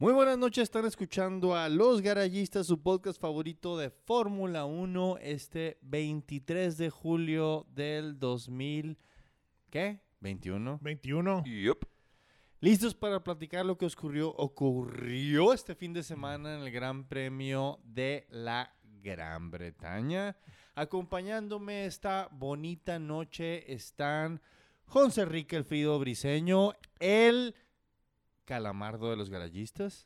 Muy buenas noches, están escuchando a Los Garayistas, su podcast favorito de Fórmula 1, este 23 de julio del 2000, ¿qué? 21. 21. Yup. Listos para platicar lo que ocurrió, ocurrió este fin de semana en el Gran Premio de la Gran Bretaña. Acompañándome esta bonita noche están José Enrique Elfrido Briseño, el Calamardo de los Garayistas.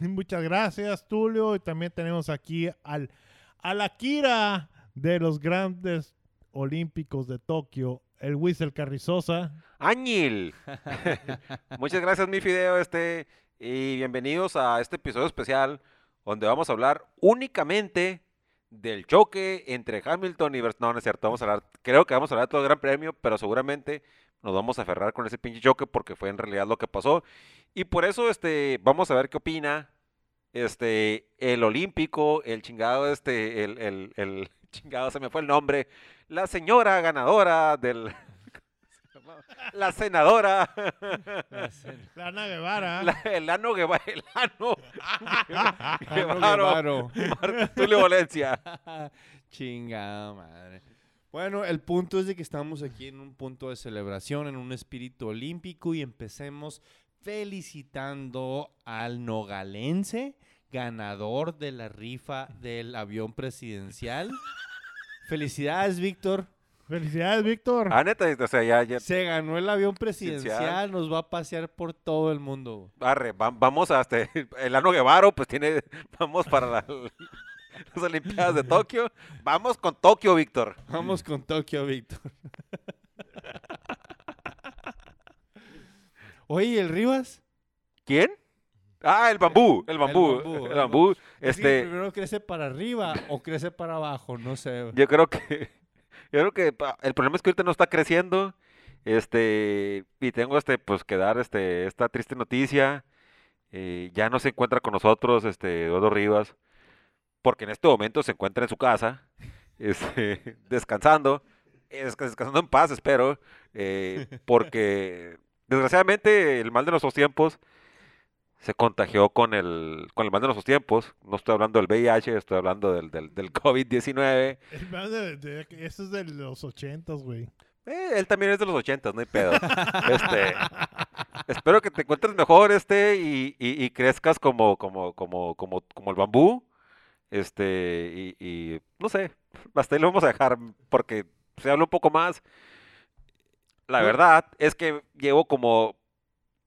Muchas gracias, Tulio. Y también tenemos aquí al, a de los grandes olímpicos de Tokio, el Whistle Carrizosa. ¡Añil! Muchas gracias, mi fideo, este, y bienvenidos a este episodio especial donde vamos a hablar únicamente del choque entre Hamilton y Verstappen. No, no es cierto, vamos a hablar, creo que vamos a hablar de todo el Gran Premio, pero seguramente nos vamos a aferrar con ese pinche choque porque fue en realidad lo que pasó. Y por eso, este, vamos a ver qué opina, este, el olímpico, el chingado, este, el, el, el chingado, se me fue el nombre, la señora ganadora del... La senadora, La Ana Guevara. la- el ano Guevara, el ano Guevaro. Guevaro, Mar- Tulio Valencia. Chingada madre. Bueno, el punto es de que estamos aquí en un punto de celebración, en un espíritu olímpico y empecemos felicitando al nogalense, ganador de la rifa del avión presidencial. Felicidades, Víctor. Felicidades, Víctor. Ah, neta, o sea, ya, ya, Se ganó el avión presidencial, nos va a pasear por todo el mundo. arre, va- vamos a este, el ano Guevaro, pues tiene, vamos para la- las Olimpiadas de Tokio. Vamos con Tokio, Víctor. Vamos con Tokio, Víctor. Oye, ¿el Rivas? ¿Quién? Ah, el bambú, el bambú, bambú, el el bambú. Es que Este, primero crece para arriba o crece para abajo, no sé. yo creo que, yo creo que el problema es que ahorita no está creciendo. Este, y tengo este, pues que dar este, esta triste noticia. Eh, ya no se encuentra con nosotros, este, Eduardo Rivas, porque en este momento se encuentra en su casa, este, descansando, es- descansando en paz, espero, eh, porque desgraciadamente el mal de nuestros tiempos se contagió con el, con el mal de nuestros tiempos. No estoy hablando del VIH, estoy hablando del, del, del COVID-19. El de- de- Eso es de los ochentas, güey. Eh, él también es de los ochentas, no hay pedo. Este, espero que te encuentres mejor, este, y, y- y crezcas como, como, como, como, como el bambú. Este, y, y no sé, hasta ahí lo vamos a dejar porque se habla un poco más. La Pues- verdad es que llevo como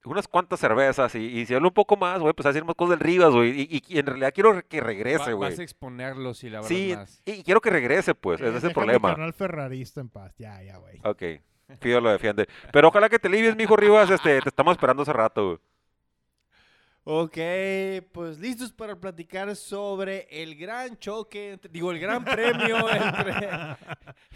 unas cuantas cervezas y, y si hablo un poco más, a empezar a decir más cosas del Rivas, güey. Y, y- y en realidad quiero que regrese, Va- güey. vas a exponerlo si la verdad Sí, más. y quiero que regrese, pues, ese es el problema. canal ferrarista en paz. Ya, ya, güey. Ok, Fido lo defiende. Pero ojalá que te alivies, mijo Rivas, este, te estamos esperando hace rato. güey. Ok, pues listos para platicar sobre el gran choque, entre- digo, el gran premio entre,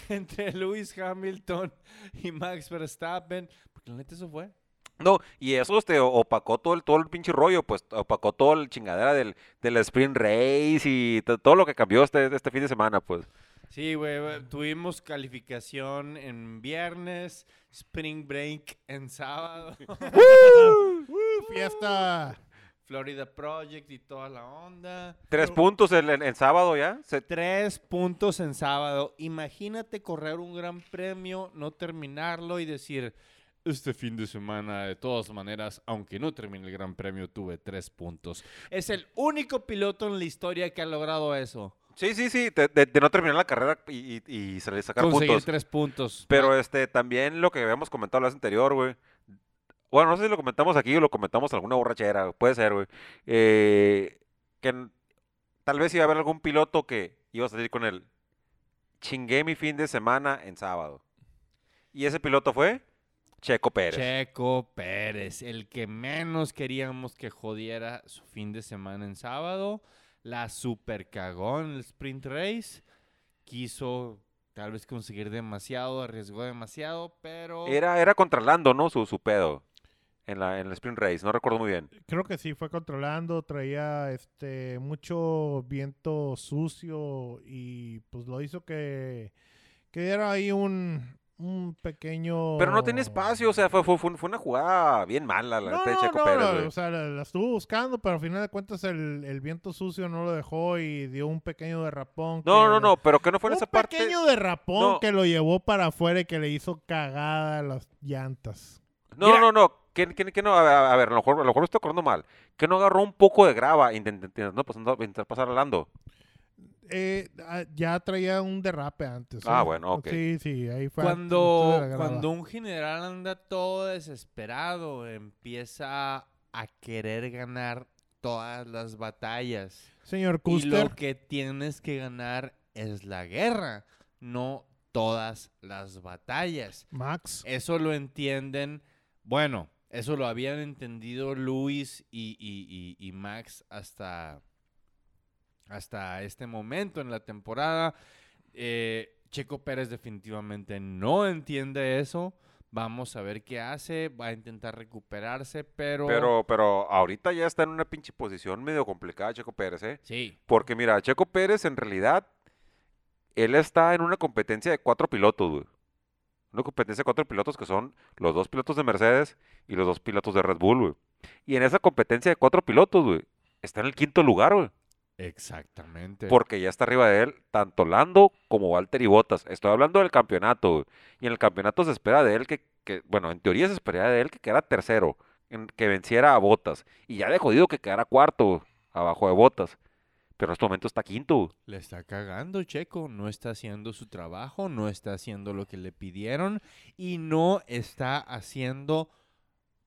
entre Lewis Hamilton y Max Verstappen. Porque la neta eso fue. No, y eso este, opacó todo el, todo el pinche rollo, pues opacó todo el chingadera del, del sprint race y to- todo lo que cambió este, este fin de semana, pues. Sí, güey, tuvimos calificación en viernes, spring break en sábado, ¡Uh, fiesta! Florida Project y toda la onda. Tres puntos el, el- el sábado ya. Se- Tres puntos en sábado. Imagínate correr un gran premio, no terminarlo y decir, este fin de semana, de todas maneras, aunque no termine el gran premio, tuve tres puntos. Es el único piloto en la historia que ha logrado eso. sí, sí, sí, de, de- de no terminar la carrera y, y, y sacar Conseguir puntos. tres puntos. Pero este, también lo que habíamos comentado la vez anterior, güey. Bueno, no sé si lo comentamos aquí o lo comentamos en alguna borrachera, puede ser, güey. eh, que tal vez iba a haber algún piloto que iba a salir con el chingué mi fin de semana en sábado. Y ese piloto fue Checo Pérez. Checo Pérez, el que menos queríamos que jodiera su fin de semana en sábado, la super cagó en el sprint race, quiso tal vez conseguir demasiado, arriesgó demasiado, pero Era, era contra Lando, ¿no? Su, su pedo. En la, en el sprint race, no recuerdo muy bien. Creo que sí, fue controlando, traía este mucho viento sucio y pues lo hizo que, que diera ahí un, un pequeño... Pero no tiene espacio, o sea, fue, fue, fue una jugada bien mala la No, de Checo no, Pérez, no, güey. o sea, la, la estuvo buscando, pero al final de cuentas el, el viento sucio no lo dejó y dio un pequeño derrapón. No, que- no, no, pero que no fue en un esa parte. pequeño derrapón No. que lo llevó para afuera y que le hizo cagada las llantas. No, Mira. no, no. Que, que- que no, a ver, a ver, a lo mejor, a lo mejor me estoy acordando mal. Que no agarró un poco de grava intentando no, pues, no, intentar pasar al Lando. Eh, ah, ya traía un derrape antes. Ah, ¿eh? bueno, ok. Sí, sí, ahí fue. Cuando, cuando un general anda todo desesperado, empieza a querer ganar todas las batallas. Señor Y Custer, lo que tienes que ganar es la guerra, no todas las batallas. Max. Eso lo entienden, bueno, eso lo habían entendido Luis y, y- y- y Max hasta, hasta este momento en la temporada. Eh, Checo Pérez definitivamente no entiende eso. Vamos a ver qué hace. Va a intentar recuperarse, pero... Pero, pero ahorita ya está en una pinche posición medio complicada Checo Pérez, ¿eh? Sí, Porque mira, Checo Pérez en realidad, él está en una competencia de cuatro pilotos, güey. Una competencia de cuatro pilotos que son los dos pilotos de Mercedes y los dos pilotos de Red Bull, güey. Y en esa competencia de cuatro pilotos, güey, está en el quinto lugar, güey. exactamente. Porque ya está arriba de él tanto Lando como Valtteri Bottas. Estoy hablando del campeonato, güey. Y en el campeonato se espera de él que, que- bueno, en teoría se esperaría de él que quedara tercero, en- que venciera a Bottas. Y ya de jodido que quedara cuarto, güey, abajo de Bottas. Pero en este momento está quinto. Le está cagando Checo, no está haciendo su trabajo, no está haciendo lo que le pidieron y no está haciendo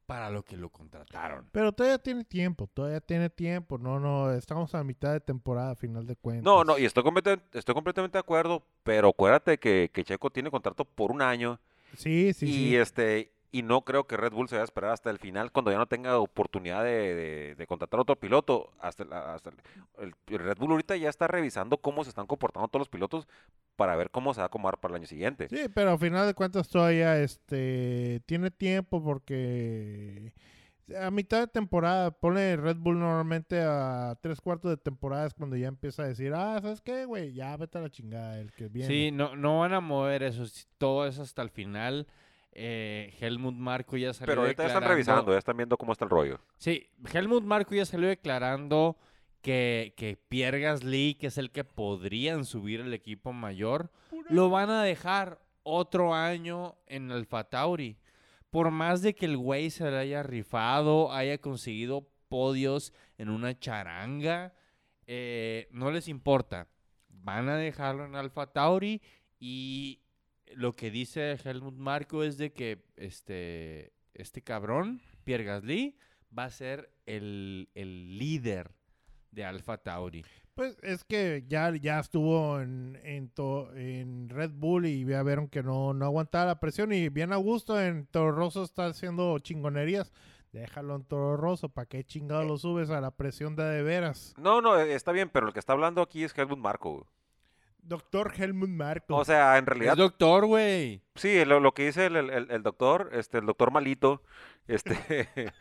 para lo que lo contrataron. Pero todavía tiene tiempo, todavía tiene tiempo. No, no, estamos a mitad de temporada, a final de cuentas. No, no, y estoy, completamente- estoy completamente de acuerdo, pero acuérdate que, que Checo tiene contrato por un año Sí, sí, y sí. este y no creo que Red Bull se vaya a esperar hasta el final cuando ya no tenga oportunidad de, de- de contratar otro piloto. Hasta, el- hasta el, el Red Bull ahorita ya está revisando cómo se están comportando todos los pilotos para ver cómo se va a acomodar para el año siguiente. Sí, pero a final de cuentas todavía este tiene tiempo porque a mitad de temporada pone Red Bull normalmente a tres cuartos de temporada es cuando ya empieza a decir, ah, ¿sabes qué, güey? Ya vete a la chingada, el que viene. Sí, no, no van a mover eso, si- todo eso hasta el final. Eh, Helmut Marco ya salió Pero ahorita ya están revisando, ya están viendo cómo está el rollo. Sí, Helmut Marco ya salió declarando que, que Pierre Gasly, que es el que podrían subir el equipo mayor, lo van a dejar otro año en Alfa Tauri. Por más de que el güey se le haya rifado, haya conseguido podios en una charanga, eh, no les importa. Van a dejarlo en Alfa Tauri y lo que dice Helmut Marco es de que este, este cabrón, Pierre Gasly, va a ser el, el líder de Alfa Tauri. Pues es que ya, ya estuvo en, en, to- en Red Bull y ya vieron que no, no aguantaba la presión y bien a gusto en Toro Rosso está haciendo chingonerías. Déjalo en Toro Rosso, ¿para qué chingado lo subes a la presión de de veras? No, no, eh, está bien, pero el que está hablando aquí es Helmut Marco. Doctor Helmut Marco. O sea, en Es realidad doctor, güey. Sí, lo, lo que dice el, el- el- el doctor, este, el doctor malito, este,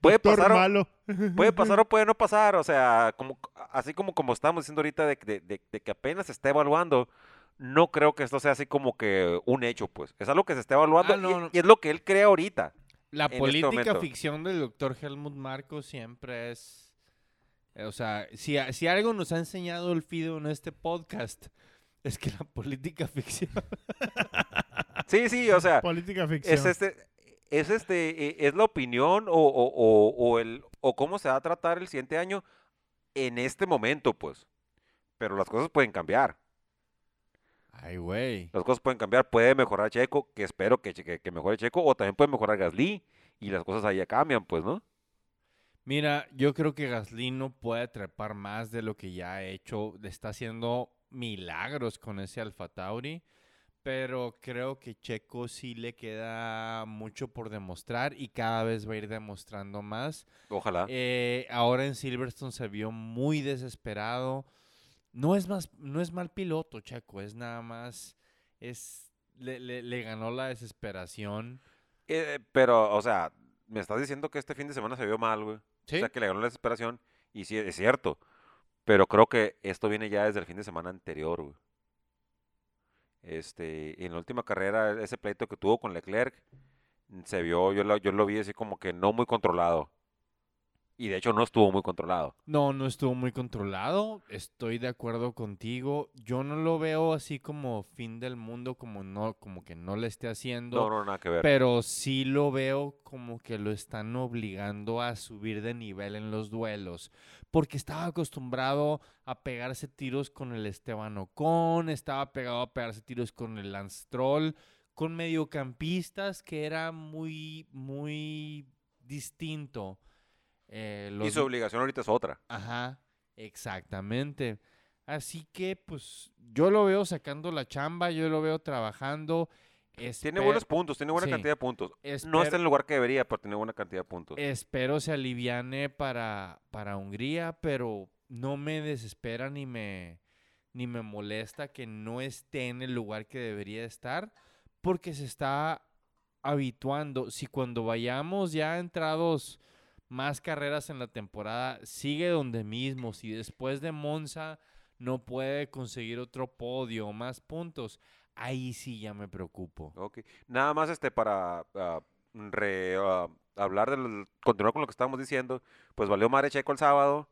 puede Doctor pasar, o, malo. puede pasar o puede no pasar, o sea, como, así como, como estamos diciendo ahorita de, de- de- de que apenas se está evaluando, no creo que esto sea así como que un hecho, pues, es algo que se está evaluando Ah, no, y, no. y es lo que él cree ahorita. La este política ficción del doctor Helmut Marco siempre es... eh, O sea, si, a- si algo nos ha enseñado el Fido en este podcast, es que la política ficción... Sí, sí, o sea, Política ficción. es este, es este, eh, es la opinión o, o, o, o el, o cómo se va a tratar el siguiente año en este momento, pues, pero las cosas pueden cambiar. Ay, güey. Las cosas pueden cambiar, puede mejorar Checo, que espero que, que, que mejore Checo, o también puede mejorar Gasly, y las cosas ahí ya cambian, pues, ¿no? Mira, yo creo que Gasly no puede trepar más de lo que ya ha hecho. Está haciendo milagros con ese Alfa Tauri. Pero creo que Checo sí le queda mucho por demostrar y cada vez va a ir demostrando más. Ojalá. Eh, ahora en Silverstone se vio muy desesperado. No es más, no es mal piloto, Checo, es nada más, es le, le- le ganó la desesperación. Eh, pero, o sea, me estás diciendo que este fin de semana se vio mal, güey. Sí, O sea, que le ganó la desesperación, y sí, es cierto. Pero creo que esto viene ya desde el fin de semana anterior, güey. Este, en la última carrera, ese pleito que tuvo con Leclerc, se vio, yo lo, yo lo vi así como que no muy controlado. Y de hecho no estuvo muy controlado. No, no estuvo muy controlado. Estoy de acuerdo contigo. Yo no lo veo así como fin del mundo, como no, como que no le esté haciendo. No, no, nada que ver. Pero sí lo veo como que lo están obligando a subir de nivel en los duelos. Porque estaba acostumbrado a pegarse tiros con el Esteban Ocon, estaba pegado a pegarse tiros con el Lance Stroll, con mediocampistas que era muy, muy distinto. Eh, Y su obligación ahorita es otra. Ajá, exactamente. Así que, pues, yo lo veo sacando la chamba, yo lo veo trabajando. Tiene buenos puntos, tiene buena sí. cantidad de puntos. No está en el lugar que debería, pero tiene buena cantidad de puntos. Espero se aliviane para, para Hungría, pero no me desespera ni me, ni me molesta que no esté en el lugar que debería estar, porque se está habituando. Si cuando vayamos ya entrados más carreras en la temporada, sigue donde mismo, si después de Monza no puede conseguir otro podio o más puntos, ahí sí ya me preocupo. Ok. Nada más este para ah, re- ah, hablar del continuar con lo que estábamos diciendo, pues valió madre Checo el sábado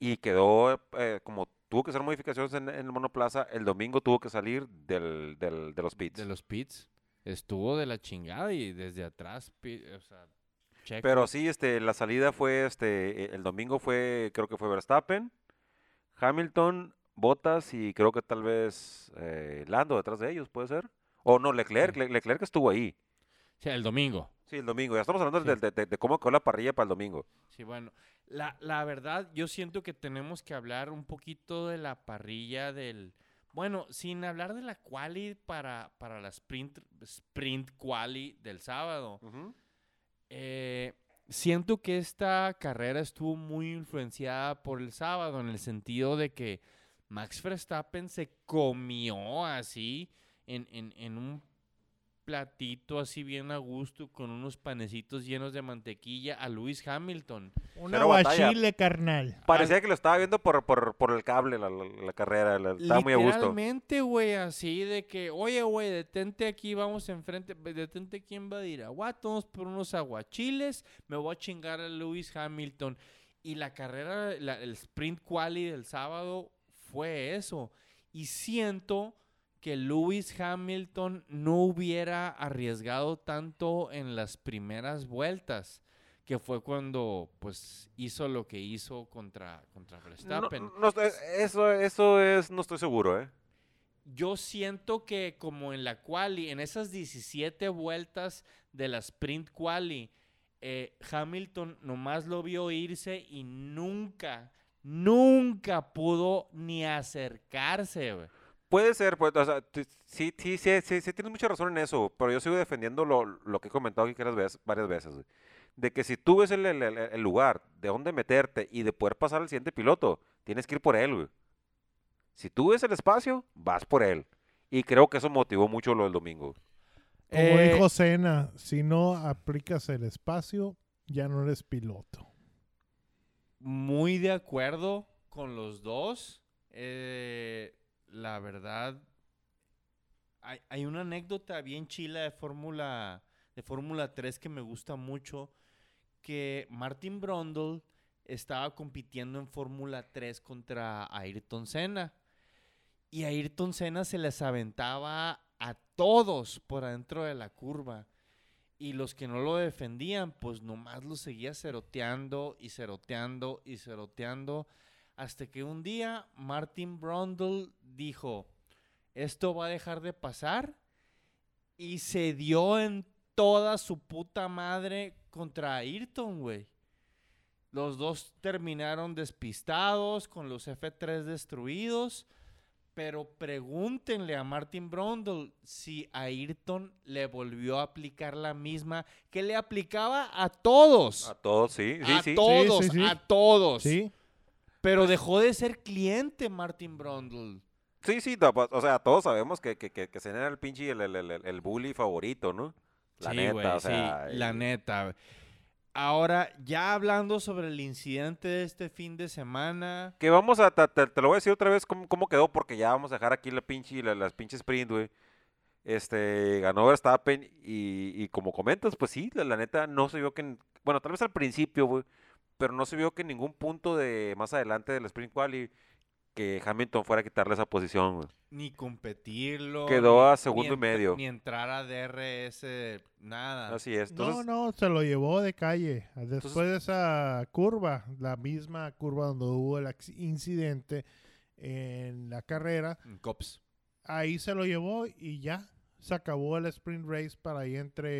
y quedó eh, como tuvo que hacer modificaciones en, en el monoplaza, el domingo tuvo que salir del, del- de los pits. de los pits. Estuvo de la chingada y desde atrás, pi- o sea, Checo. Pero sí, este, la salida fue, este, eh, el domingo fue, creo que fue Verstappen, Hamilton, Bottas y creo que tal vez eh, Lando detrás de ellos, ¿puede ser? O no, Leclerc, Sí. Le- Leclerc estuvo ahí. Sea, el domingo. Sí, el domingo. Ya estamos hablando Sí. de, de- de- de cómo quedó la parrilla para el domingo. Sí, bueno. La, la verdad, yo siento que tenemos que hablar un poquito de la parrilla del... Bueno, sin hablar de la quali para, para la sprint, sprint quali del sábado. Eh, siento que esta carrera estuvo muy influenciada por el sábado en el sentido de que Max Verstappen se comió así en, en- en un platito así bien a gusto con unos panecitos llenos de mantequilla a Lewis Hamilton. Una Cero batalla. guachile, carnal. Parecía que lo estaba viendo por, por, por el cable la, la- la carrera. la- estaba muy a gusto. Literalmente, güey, así de que, oye, güey, detente aquí, vamos enfrente, detente aquí en Badiraguato, vamos por unos aguachiles, me voy a chingar a Lewis Hamilton. Y la carrera, la- el sprint quali del sábado fue eso. Y siento que Lewis Hamilton no hubiera arriesgado tanto en las primeras vueltas, que fue cuando, pues, hizo lo que hizo contra, contra Verstappen. no estoy- eso, eso es, no estoy seguro, ¿eh? Yo siento que como en la quali, en esas 17 vueltas de la sprint quali, eh, Hamilton nomás lo vio irse y nunca, nunca pudo ni acercarse. güey. Puede ser, pues, o sea, sí, sí, sí, sí, sí, tienes mucha razón en eso, pero yo sigo defendiendo lo, lo que he comentado aquí varias veces, varias veces, güey, de que si tú ves el, el- el- el lugar de dónde meterte y de poder pasar al siguiente piloto, tienes que ir por él, güey. Si tú ves el espacio, vas por él. Y creo que eso motivó mucho lo del domingo. Como Eh, dijo Cena, si no aplicas el espacio, ya no eres piloto. muy de acuerdo con los dos. Eh, la verdad, hay, hay una anécdota bien chila de Fórmula de Fórmula 3 que me gusta mucho, que Martin Brundle estaba compitiendo en Fórmula 3 contra Ayrton Senna. Y Ayrton Senna se les aventaba a todos por adentro de la curva. Y los que no lo defendían, pues nomás lo seguía ceroteando y ceroteando y ceroteando. Hasta que un día Martin Brundle dijo, esto va a dejar de pasar. Y se dio en toda su puta madre contra Ayrton, güey. Los dos terminaron despistados, con los F3 destruidos. Pero pregúntenle a Martin Brundle si Ayrton le volvió a aplicar la misma que le aplicaba a todos. A todos, sí, sí, a sí. todos, Sí, sí, sí. a todos. ¿Sí? Pero dejó de ser cliente Martin Brundle. Sí, sí, no, pues, o sea, todos sabemos que, que, que, que Senna era el pinche, el, el, el, el bully favorito, ¿no? La Sí, neta, o sea. sí, la neta. Ahora, ya hablando sobre el incidente de este fin de semana, Que vamos a, te, te- te lo voy a decir otra vez cómo, cómo quedó, porque ya vamos a dejar aquí la pinche, la- las pinches sprint, güey. Este, ganó Verstappen y, y como comentas, pues sí, la, la neta no se vio que, en- bueno, tal vez al principio, güey, pero no se vio que en ningún punto de más adelante del sprint quali que Hamilton fuera a quitarle esa posición, güey. ni competirlo. Quedó ni- a segundo y medio. Ni entrar a DRS, nada. Así es. No, Entonces, no, se lo llevó de calle. Después de esa curva, la misma curva donde hubo el incidente en la carrera, En Cops. ahí se lo llevó y ya se acabó el sprint race para ahí entre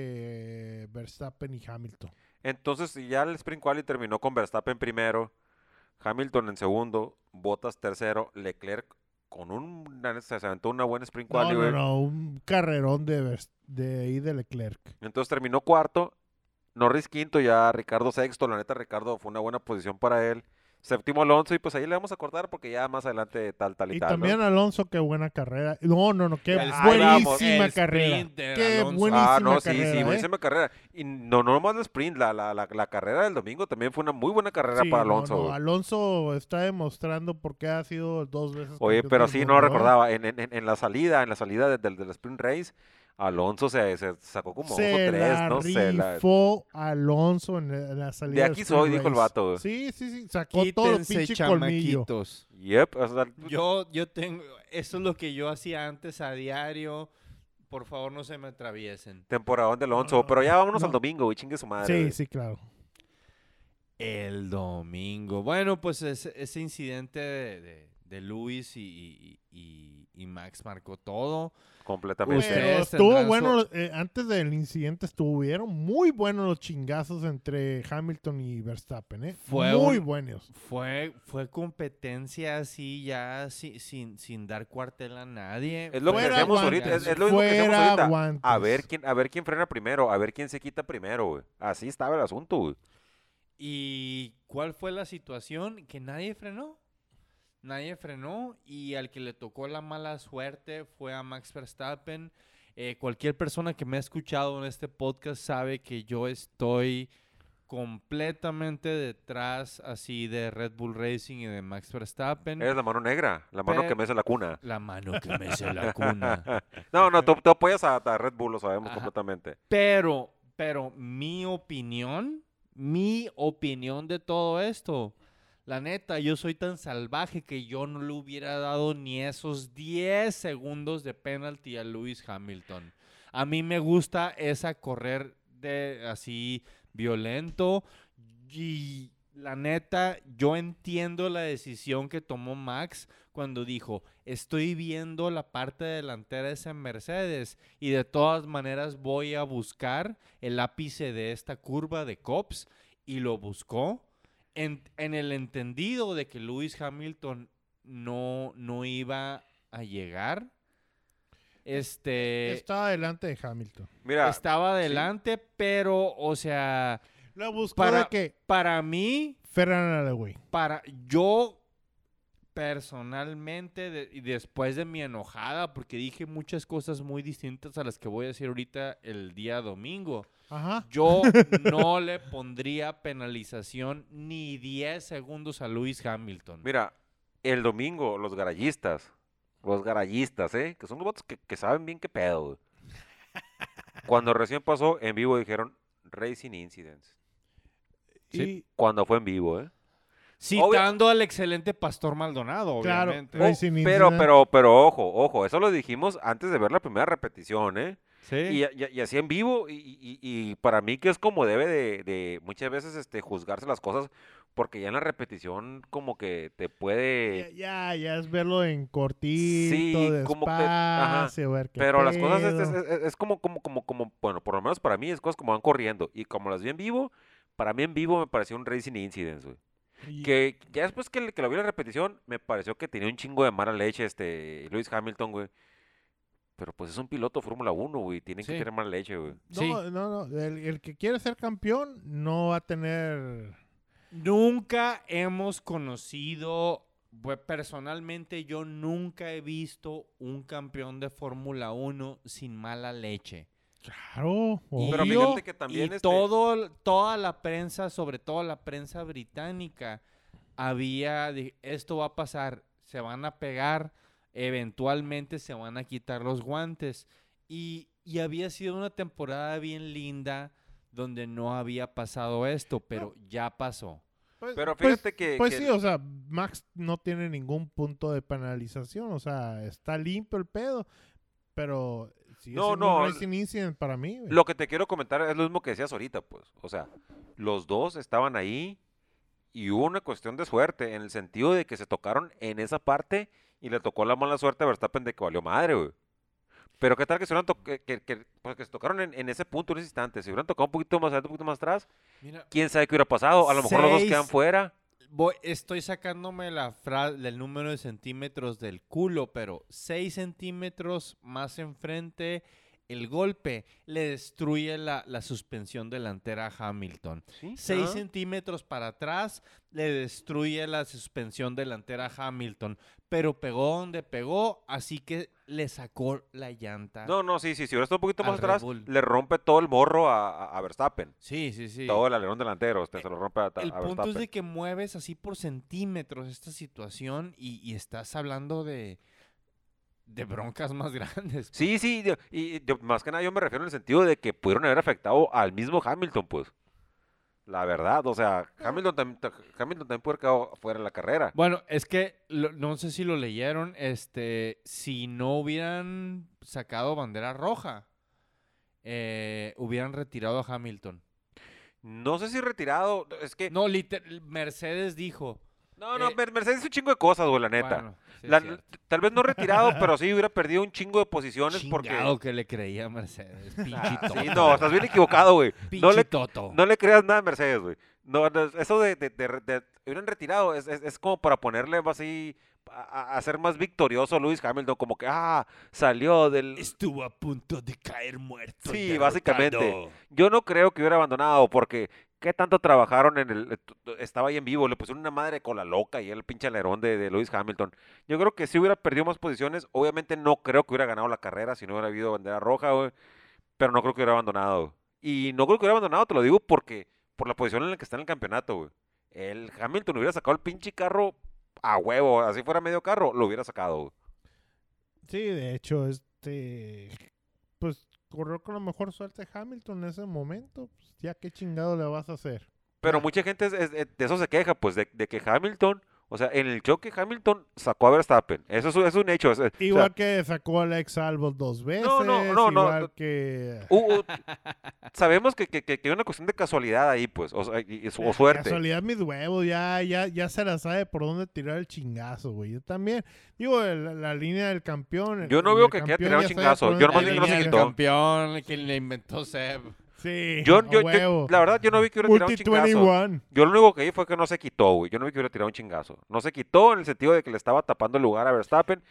eh, Verstappen y Hamilton. Entonces ya el sprint quali terminó con Verstappen primero, Hamilton en segundo, Bottas tercero, Leclerc con un, se aventó una buena sprint quali, no, no, un carrerón de, de ahí de Leclerc. Entonces terminó cuarto, Norris quinto, ya Ricardo sexto, la neta Ricardo fue una buena posición para él. Séptimo Alonso y pues ahí le vamos a cortar porque ya más adelante tal, tal y, Y tal. ¿no? también Alonso, qué buena carrera. No, no, no, qué El buenísima el carrera. Qué Alonso. buenísima Ah, no, sí, carrera. sí, ¿eh? buenísima carrera. Y no, no nomás el sprint, la, la, la, la carrera del domingo también fue una muy buena carrera Sí, para Alonso. no. Alonso está demostrando por qué ha sido dos veces. Oye, pero sí, no ¿eh? recordaba. En, en, en- la salida, en la salida de- del, del sprint race, Alonso se, se sacó como dos o Se tres, la ¿no? Se la- rifó Alonso en la, en la salida. De aquí sprint soy, dijo el race. vato. Sí, sí, sí. Sacó todo el Quítense, pinche colmillo. chamaquitos. Yep, o sea, Yo, yo tengo, eso es lo que yo hacía antes a diario. Por favor, no se me atraviesen. temporadón de Alonso. No, pero ya vámonos no. al domingo, güey, chingue su madre. Sí, güey. sí, claro. El domingo. Bueno, pues ese, ese incidente de, de, de Luis y, y- y- y Max marcó todo. Completamente. Pero estuvo bueno, su- eh, antes del incidente estuvieron muy buenos los chingazos entre Hamilton y Verstappen, ¿eh? Fue muy un- buenos. Fue, fue competencia así ya si- sin, sin dar cuartel a nadie. Es lo que hacemos ahorita. Es, es lo mismo que ahorita. guantes. A ver quién, a ver quién frena primero, a ver quién se quita primero, güey. Así estaba el asunto, güey. ¿Y cuál fue la situación? Que nadie frenó. Nadie frenó y al que le tocó la mala suerte fue a Max Verstappen. Eh, cualquier persona que me ha escuchado en este podcast sabe que yo estoy completamente detrás así de Red Bull Racing y de Max Verstappen. Eres la mano negra, la mano que Pero- mece la cuna. La mano que me hace la cuna. No, no, tú, tú apoyas a, a Red Bull, lo sabemos Ajá. completamente. Pero, pero mi opinión, mi opinión de todo esto, la neta, yo soy tan salvaje que yo no le hubiera dado ni esos 10 segundos de penalty a Lewis Hamilton. A mí me gusta esa correr de así violento y la neta, yo entiendo la decisión que tomó Max cuando dijo, estoy viendo la parte delantera de ese Mercedes y de todas maneras voy a buscar el ápice de esta curva de Cops y lo buscó en, en el entendido de que Lewis Hamilton no, no iba a llegar. Este Estaba delante de Hamilton. Mira, estaba adelante, pero, o sea, La buscó Para- de que para mí, Ferran güey. para yo personalmente de- y después de mi enojada porque dije muchas cosas muy distintas a las que voy a decir ahorita el día domingo. Ajá. Yo no le pondría penalización ni 10 segundos a Lewis Hamilton. mira, el domingo los garayistas, los garayistas, ¿eh? Que son los votos que, que saben bien qué pedo, güey. Cuando recién pasó, en vivo dijeron Racing Incidents. Sí. Cuando fue en vivo, ¿eh? Citando al excelente Pastor Maldonado, Claro. obviamente. Oh, pero, pero, pero, ojo, ojo, eso lo dijimos antes de ver la primera repetición, ¿eh? Sí. Y, y- y así en vivo, y, y- y para mí que es como debe de, de muchas veces este, juzgarse las cosas, porque ya en la repetición como que te puede... ya, ya es verlo en cortito, Sí, como que- ajá. despacio, ver qué Pero las cosas es, es- es- es como, como, como, como, bueno, por lo menos para mí es cosas como van corriendo, y como las vi en vivo, para mí en vivo me pareció un Racing Incidents, güey. Que ya después que, que lo vi en la repetición, me pareció que tenía un chingo de mala leche este Lewis Hamilton, güey. Pero pues es un piloto Fórmula 1, güey. Tienen Sí. que tener mala leche, güey. No, Sí. no, no. El, el que quiere ser campeón no va a tener. Nunca hemos conocido, pues, personalmente yo nunca he visto un campeón de Fórmula 1 sin mala leche. Claro, Pero fíjate que también y este- todo, toda la prensa, sobre todo la prensa británica, había, de- esto va a pasar, se van a pegar, eventualmente se van a quitar los guantes. Y, y había sido una temporada bien linda donde no había pasado esto, pero ya pasó. Pues- Pero pues- fíjate que- Pues que- sí, o sea, Max no tiene ningún punto de penalización, o sea, está limpio el pedo, pero sigue No, no, un racing incident para mí. güey. Lo que te quiero comentar es lo mismo que decías ahorita, pues. O sea, los dos estaban ahí y hubo una cuestión de suerte en el sentido de que se tocaron en esa parte y le tocó la mala suerte a Verstappen de que valió madre, güey. Pero qué tal que se hubieran que, que- que- pues, que se tocaron en, en ese punto, en ese instante. Si hubieran tocado un poquito más adelante, un poquito más atrás, Mira, quién sabe qué hubiera pasado. A lo mejor los dos quedan fuera. voy, estoy sacándome la fra- del número de centímetros del culo, pero 6 centímetros más enfrente, el golpe le destruye la, la suspensión delantera a Hamilton. ¿Sí? 6 Ajá. centímetros para atrás le destruye la suspensión delantera a Hamilton, pero pegó donde pegó, así que le sacó la llanta. No, no, sí, sí. Si hubiera estado un poquito más atrás, le rompe todo el morro a, Verstappen. Sí, sí, sí. Todo el alerón delantero, este, se lo rompe a, a El punto es Verstappen. de que mueves así por centímetros esta situación y, y estás hablando de, de broncas más grandes. Sí, sí, yo- y más que nada yo me refiero en el sentido de que pudieron haber afectado al mismo Hamilton, pues. La verdad, o sea, Hamilton, también ta- Hamilton también puede haber quedado fuera de la carrera. Bueno, es que lo- no sé si lo leyeron, este, si no hubieran sacado bandera roja, eh, hubieran retirado a Hamilton. No sé si retirado, es que... No, No, liter- Mercedes dijo. No, eh, Mer- Mercedes hizo un chingo de cosas, güey, la neta. bueno, sí es La- cierto. tal vez no retirado, pero sí hubiera perdido un chingo de posiciones porque... Chingado que le creía a Mercedes. Pinche toto. sí, no, estás bien equivocado, güey. No le, toto. no le creas nada a Mercedes, güey. No, no, eso de, de, de- de- hubieran retirado es, es, es como para ponerle así, a, a- ser más victorioso a Lewis Hamilton, como que, ah, salió del... Estuvo a punto de caer muerto. Sí, básicamente. Yo no creo que hubiera abandonado porque qué tanto trabajaron en el... Estaba ahí en vivo, le pusieron una madre con la loca y el pinche alerón de, de Lewis Hamilton. Yo creo que sí hubiera perdido más posiciones. Obviamente no creo que hubiera ganado la carrera si no hubiera habido bandera roja, güey. Pero no creo que hubiera abandonado. Y no creo que hubiera abandonado, te lo digo porque por la posición en la que está en el campeonato, güey. El Hamilton hubiera sacado el pinche carro a huevo, así fuera medio carro, lo hubiera sacado, güey. Sí, de hecho, este, pues corrió con la mejor suerte Hamilton en ese momento, pues, ya qué chingado le vas a hacer. Pero mucha gente es- de eso se queja, pues, de que Hamilton, o sea, en el choque Hamilton sacó a Verstappen. Eso es, un- es un hecho. es- es- o sea, Igual que sacó a Alex Albon dos veces, no, no, no, igual no. que hu- hu- sabemos que, que, que- que hay una cuestión de casualidad ahí, pues, o, sea, y- o Ah, suerte. Casualidad mis huevos, ya, ya, ya se la sabe por dónde tirar el chingazo, güey. Yo también, digo, el- la, línea del campeón. Yo no veo el que quiera tirar un sabe chingazo, yo nomás digo que no se línea del quitó. campeón que le inventó Seb. Sí, Yo, yo, yo- la verdad, yo no vi que hubiera tirado un chingazo. 21. Yo lo único que vi fue que no se quitó, güey. Yo no vi que hubiera tirado un chingazo. No se quitó en el sentido de que le estaba tapando el lugar a Verstappen.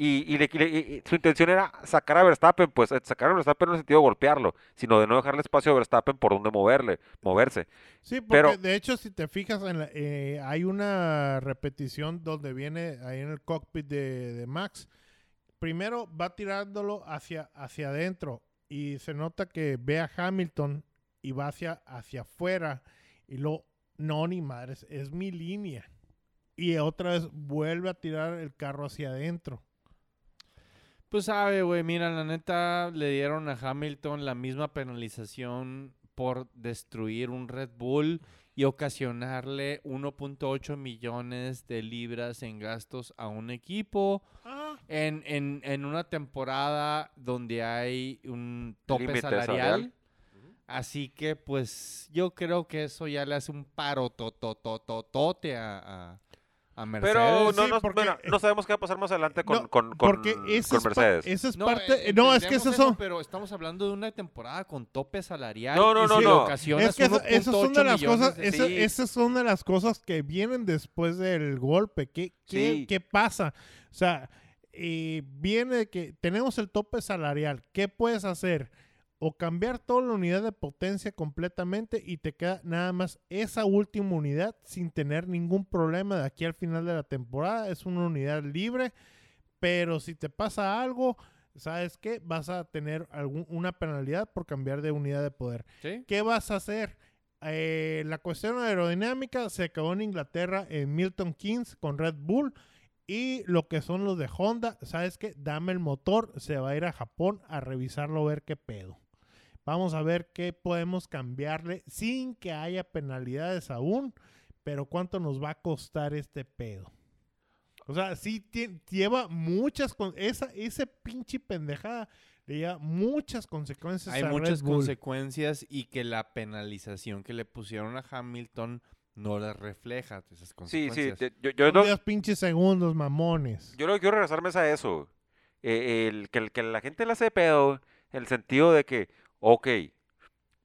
Y, y le- y le- y- y su intención era sacar a Verstappen, pues eh, sacar a Verstappen no en el sentido de golpearlo, sino de no dejarle espacio a Verstappen por donde moverle, moverse. Sí, porque Pero- de hecho, si te fijas, en la- eh, hay una repetición donde viene ahí en el cockpit de, de Max. Primero va tirándolo hacia, hacia adentro y se nota que ve a Hamilton y va hacia, hacia afuera y luego, no, ni madres, es mi línea. Y otra vez vuelve a tirar el carro hacia adentro. Pues sabe, güey, mira, la neta le dieron a Hamilton la misma penalización por destruir un Red Bull y ocasionarle 1.8 millones de libras en gastos a un equipo en, en, en una temporada donde hay un tope Límite salarial. salarial. Así que, pues, yo creo que eso ya le hace un paro totototote a, a, a Mercedes. Pero no, sí, nos- porque- bueno, no sabemos qué va a pasar más adelante con, No, con, con, porque esa con es, Mercedes. esa es No, parte... eh, no, es que eso, son... Pero estamos hablando de una temporada con tope salarial. No, no, y no, no. Es que esa- esas son de 1.8 las cosas, de- esa- sí. esas son de las cosas que vienen después del golpe. ¿Qué, qué, Sí. qué pasa? O sea, eh, viene de que tenemos el tope salarial. ¿Qué puedes hacer? O cambiar toda la unidad de potencia completamente y te queda nada más esa última unidad sin tener ningún problema de aquí al final de la temporada. Es una unidad libre, pero si te pasa algo, ¿sabes qué? Vas a tener algún, una penalidad por cambiar de unidad de poder. ¿Sí? ¿Qué vas a hacer? Eh, la cuestión aerodinámica se acabó en Inglaterra en Milton Keynes con Red Bull. Y lo que son los de Honda, ¿sabes qué? Dame el motor, se va a ir a Japón a revisarlo, a ver qué pedo. Vamos a ver qué podemos cambiarle sin que haya penalidades aún, pero cuánto nos va a costar este pedo. O sea, sí lleva muchas... con- Esa, ese pinche pendejada le lleva muchas consecuencias Hay a muchas Red Bull. consecuencias y que la penalización que le pusieron a Hamilton no le refleja esas Sí, consecuencias. sí, yo, yo, Son no- 10 pinches segundos, mamones. yo lo que quiero regresarme es a eso. eh, el, que, el- que la gente le hace de pedo, el sentido de que, ok,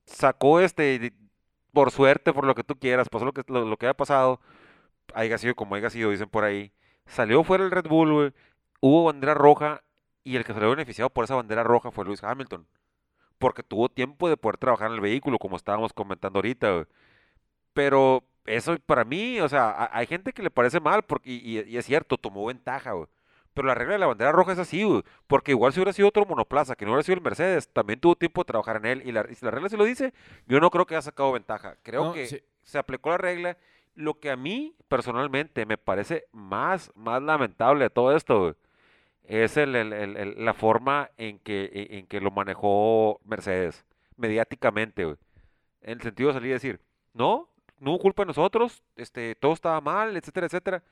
sacó este, por suerte, por lo que tú quieras, pasó lo que, lo, lo que haya pasado, haya sido como haya sido, dicen por ahí, salió fuera el Red Bull, hubo bandera roja y el que salió beneficiado por esa bandera roja fue Lewis Hamilton. Porque tuvo tiempo de poder trabajar en el vehículo, como estábamos comentando ahorita, güey. Pero eso para mí, o sea, hay gente que le parece mal, porque, y, y- es cierto, tomó ventaja, güey. Pero la regla de la bandera roja es así, güey. Porque igual si hubiera sido otro monoplaza, que no hubiera sido el Mercedes, también tuvo tiempo de trabajar en él. Y, la, y si la regla se lo dice, yo no creo que haya sacado ventaja. Creo No, que sí. se aplicó la regla. Lo que a mí, personalmente, me parece más, más lamentable de todo esto, güey, es el, el- el- el- la forma en que, en, en que lo manejó Mercedes, mediáticamente, güey. En el sentido de salir y decir, no, no hubo culpa de nosotros, este, todo estaba mal, etcétera, etcétera.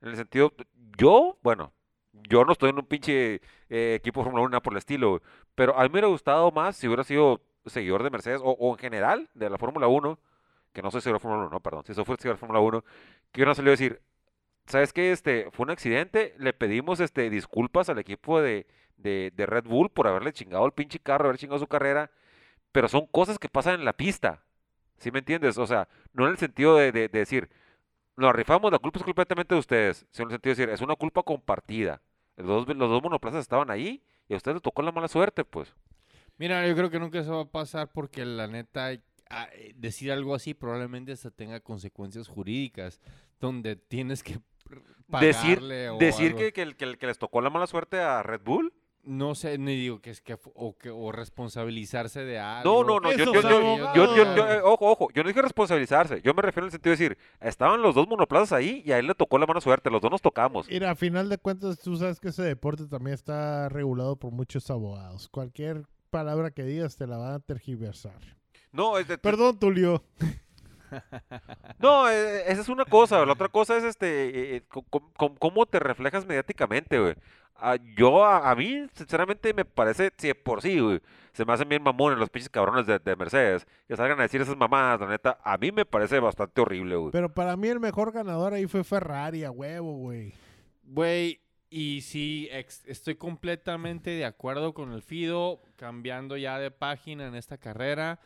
En el sentido, yo, bueno, yo no estoy en un pinche eh, equipo de Fórmula 1 nada por el estilo, pero a mí me hubiera gustado más si hubiera sido seguidor de Mercedes o, en general de la Fórmula 1, que no soy seguidor de Fórmula 1, no, perdón, si soy seguidor de Fórmula 1, que hubiera salido a decir, ¿sabes qué? Este, fue un accidente, le pedimos este, disculpas al equipo de, de, de Red Bull por haberle chingado el pinche carro, haber chingado su carrera, pero son cosas que pasan en la pista, ¿sí me entiendes? O sea, no en el sentido de, de- de decir, nos rifamos, la culpa es completamente de ustedes, sino en el sentido de decir, es una culpa compartida. Los dos, los dos monoplazas estaban ahí y a ustedes les tocó la mala suerte, pues. Mira, yo creo que nunca eso va a pasar porque la neta, ah, eh, decir algo así probablemente hasta tenga consecuencias jurídicas, donde tienes que Decir, pagarle o decir algo. que, que, que les tocó la mala suerte a Red Bull. No sé, ni digo que es que, o, que, o responsabilizarse de algo. No, no, no, yo, yo, yo, yo, eh, ojo, ojo, yo no dije responsabilizarse, yo me refiero en el sentido de decir, estaban los dos monoplazas ahí y a él le tocó la mala suerte, los dos nos tocamos. Mira, a final de cuentas, tú sabes que ese deporte también está regulado por muchos abogados. Cualquier palabra que digas te la van a tergiversar. No, es de- Perdón, Tulio. No, eh, esa es una cosa, la otra cosa es este, eh, eh, cómo te reflejas mediáticamente, güey. Ah, yo, a, a mí, sinceramente, me parece, si de por sí, güey, se me hacen bien mamones los pinches cabrones de, de Mercedes, que salgan a decir esas mamadas, la neta, a mí me parece bastante horrible, güey. Pero para mí el mejor ganador ahí fue Ferrari, a huevo, güey. Güey, y sí, ex- estoy completamente de acuerdo con el Fido, cambiando ya de página en esta carrera.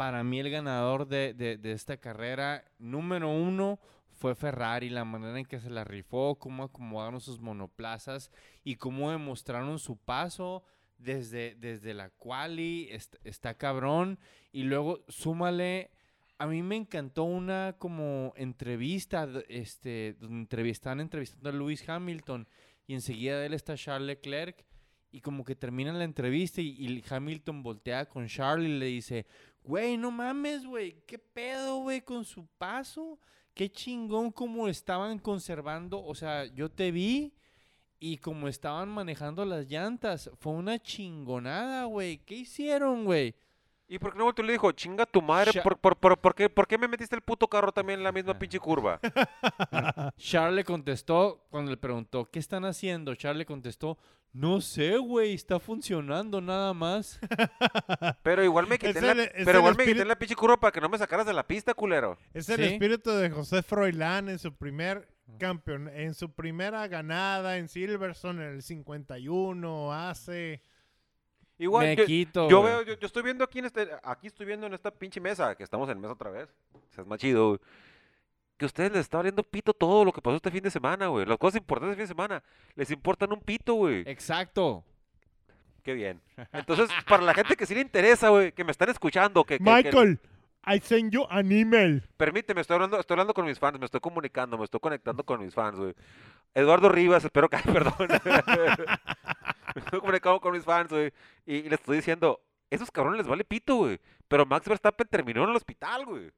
Para mí el ganador de, de- esta carrera, número uno, fue Ferrari, la manera en que se la rifó, cómo acomodaron sus monoplazas y cómo demostraron su paso desde, desde la quali, est- está cabrón. Y luego súmale a mí me encantó una como entrevista, este, donde entrevistando a Lewis Hamilton y enseguida de él está Charles Leclerc y como que termina la entrevista y, y Hamilton voltea con Charles y le dice, güey, no mames, güey, qué pedo, güey, con su paso, qué chingón como estaban conservando, o sea, yo te vi y como estaban manejando las llantas, fue una chingonada, güey, ¿qué hicieron, güey? ¿Y por qué no y le dijo, chinga tu madre, Sha- por, por, por, por qué, por qué me metiste el puto carro también en la misma pinche curva? Charles le contestó cuando le preguntó, ¿qué están haciendo? Charles le contestó, no sé, güey, está funcionando nada más. Pero igual me quité, la, pero igual me quité la pinche curva para que no me sacaras de la pista, culero. Es el Sí. espíritu de José Froilán en su primer campeón, en su primera ganada en Silverstone en el 51, hace... Igual, Me yo, quito, yo veo, yo, yo estoy viendo aquí en este, aquí estoy viendo en esta pinche mesa, que estamos en mesa otra vez, o sea, es más chido, güey, que a ustedes les está valiendo pito todo lo que pasó este fin de semana, güey. Las cosas importantes del fin de semana, les importan un pito, güey. Exacto. Qué bien. Entonces, para la gente que sí le interesa, güey, que me están escuchando, que, que- que- Michael, I send you an email. Permíteme, estoy hablando, estoy hablando con mis fans, me estoy comunicando, me estoy conectando con mis fans, güey. Eduardo Rivas, espero que, perdón. me comunicado con mis fans, güey. Y, y les estoy diciendo, esos cabrones les vale pito, güey. Pero Max Verstappen terminó en el hospital, güey.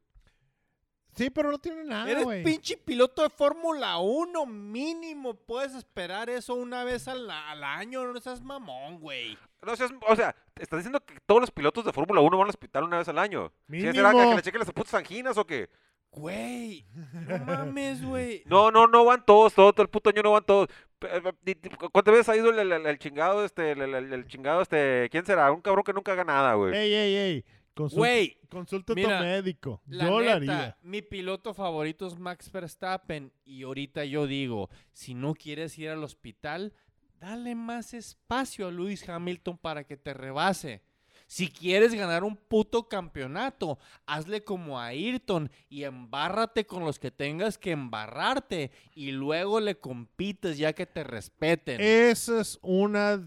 Sí, pero no tiene nada, Eres pinche piloto de Fórmula 1, mínimo. Puedes esperar eso una vez al, al año, no seas mamón, güey. No seas- o sea, te estás diciendo que todos los pilotos de Fórmula 1 van al hospital una vez al año. ¿Sí será que, Mínimo. que le chequen las putas anginas o qué? Güey, no mames, güey. No, no, no van todos, todo, todo el puto año no van todos. ¿cu- ¿Cuántas veces ha ido el, el- el- el chingado, este, el- el chingado, este, quién será? Un cabrón que nunca haga nada, güey. Ey, ey, ey. Consulta, Güey, consulta a tu mira, médico. La Yo lo neta, haría. mi piloto favorito es Max Verstappen y ahorita yo digo, si no quieres ir al hospital, dale más espacio a Lewis Hamilton para que te rebase. Si quieres ganar un puto campeonato, hazle como a Ayrton y embárrate con los que tengas que embarrarte y luego le compites ya que te respeten. Esa es una...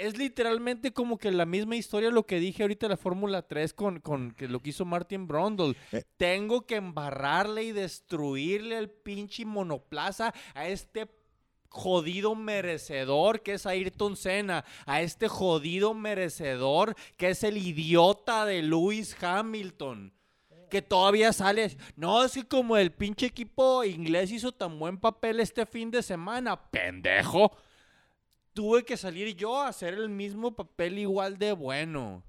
Es literalmente como que la misma historia lo que dije ahorita de la Fórmula 3 con, con que lo que hizo Martin Brundle. Eh. Tengo que embarrarle y destruirle el pinche monoplaza a este jodido merecedor que es Ayrton Senna, a este jodido merecedor que es el idiota de Lewis Hamilton. Que todavía sale. No, es que como el pinche equipo inglés hizo tan buen papel este fin de semana, pendejo tuve que salir yo a hacer el mismo papel igual de bueno.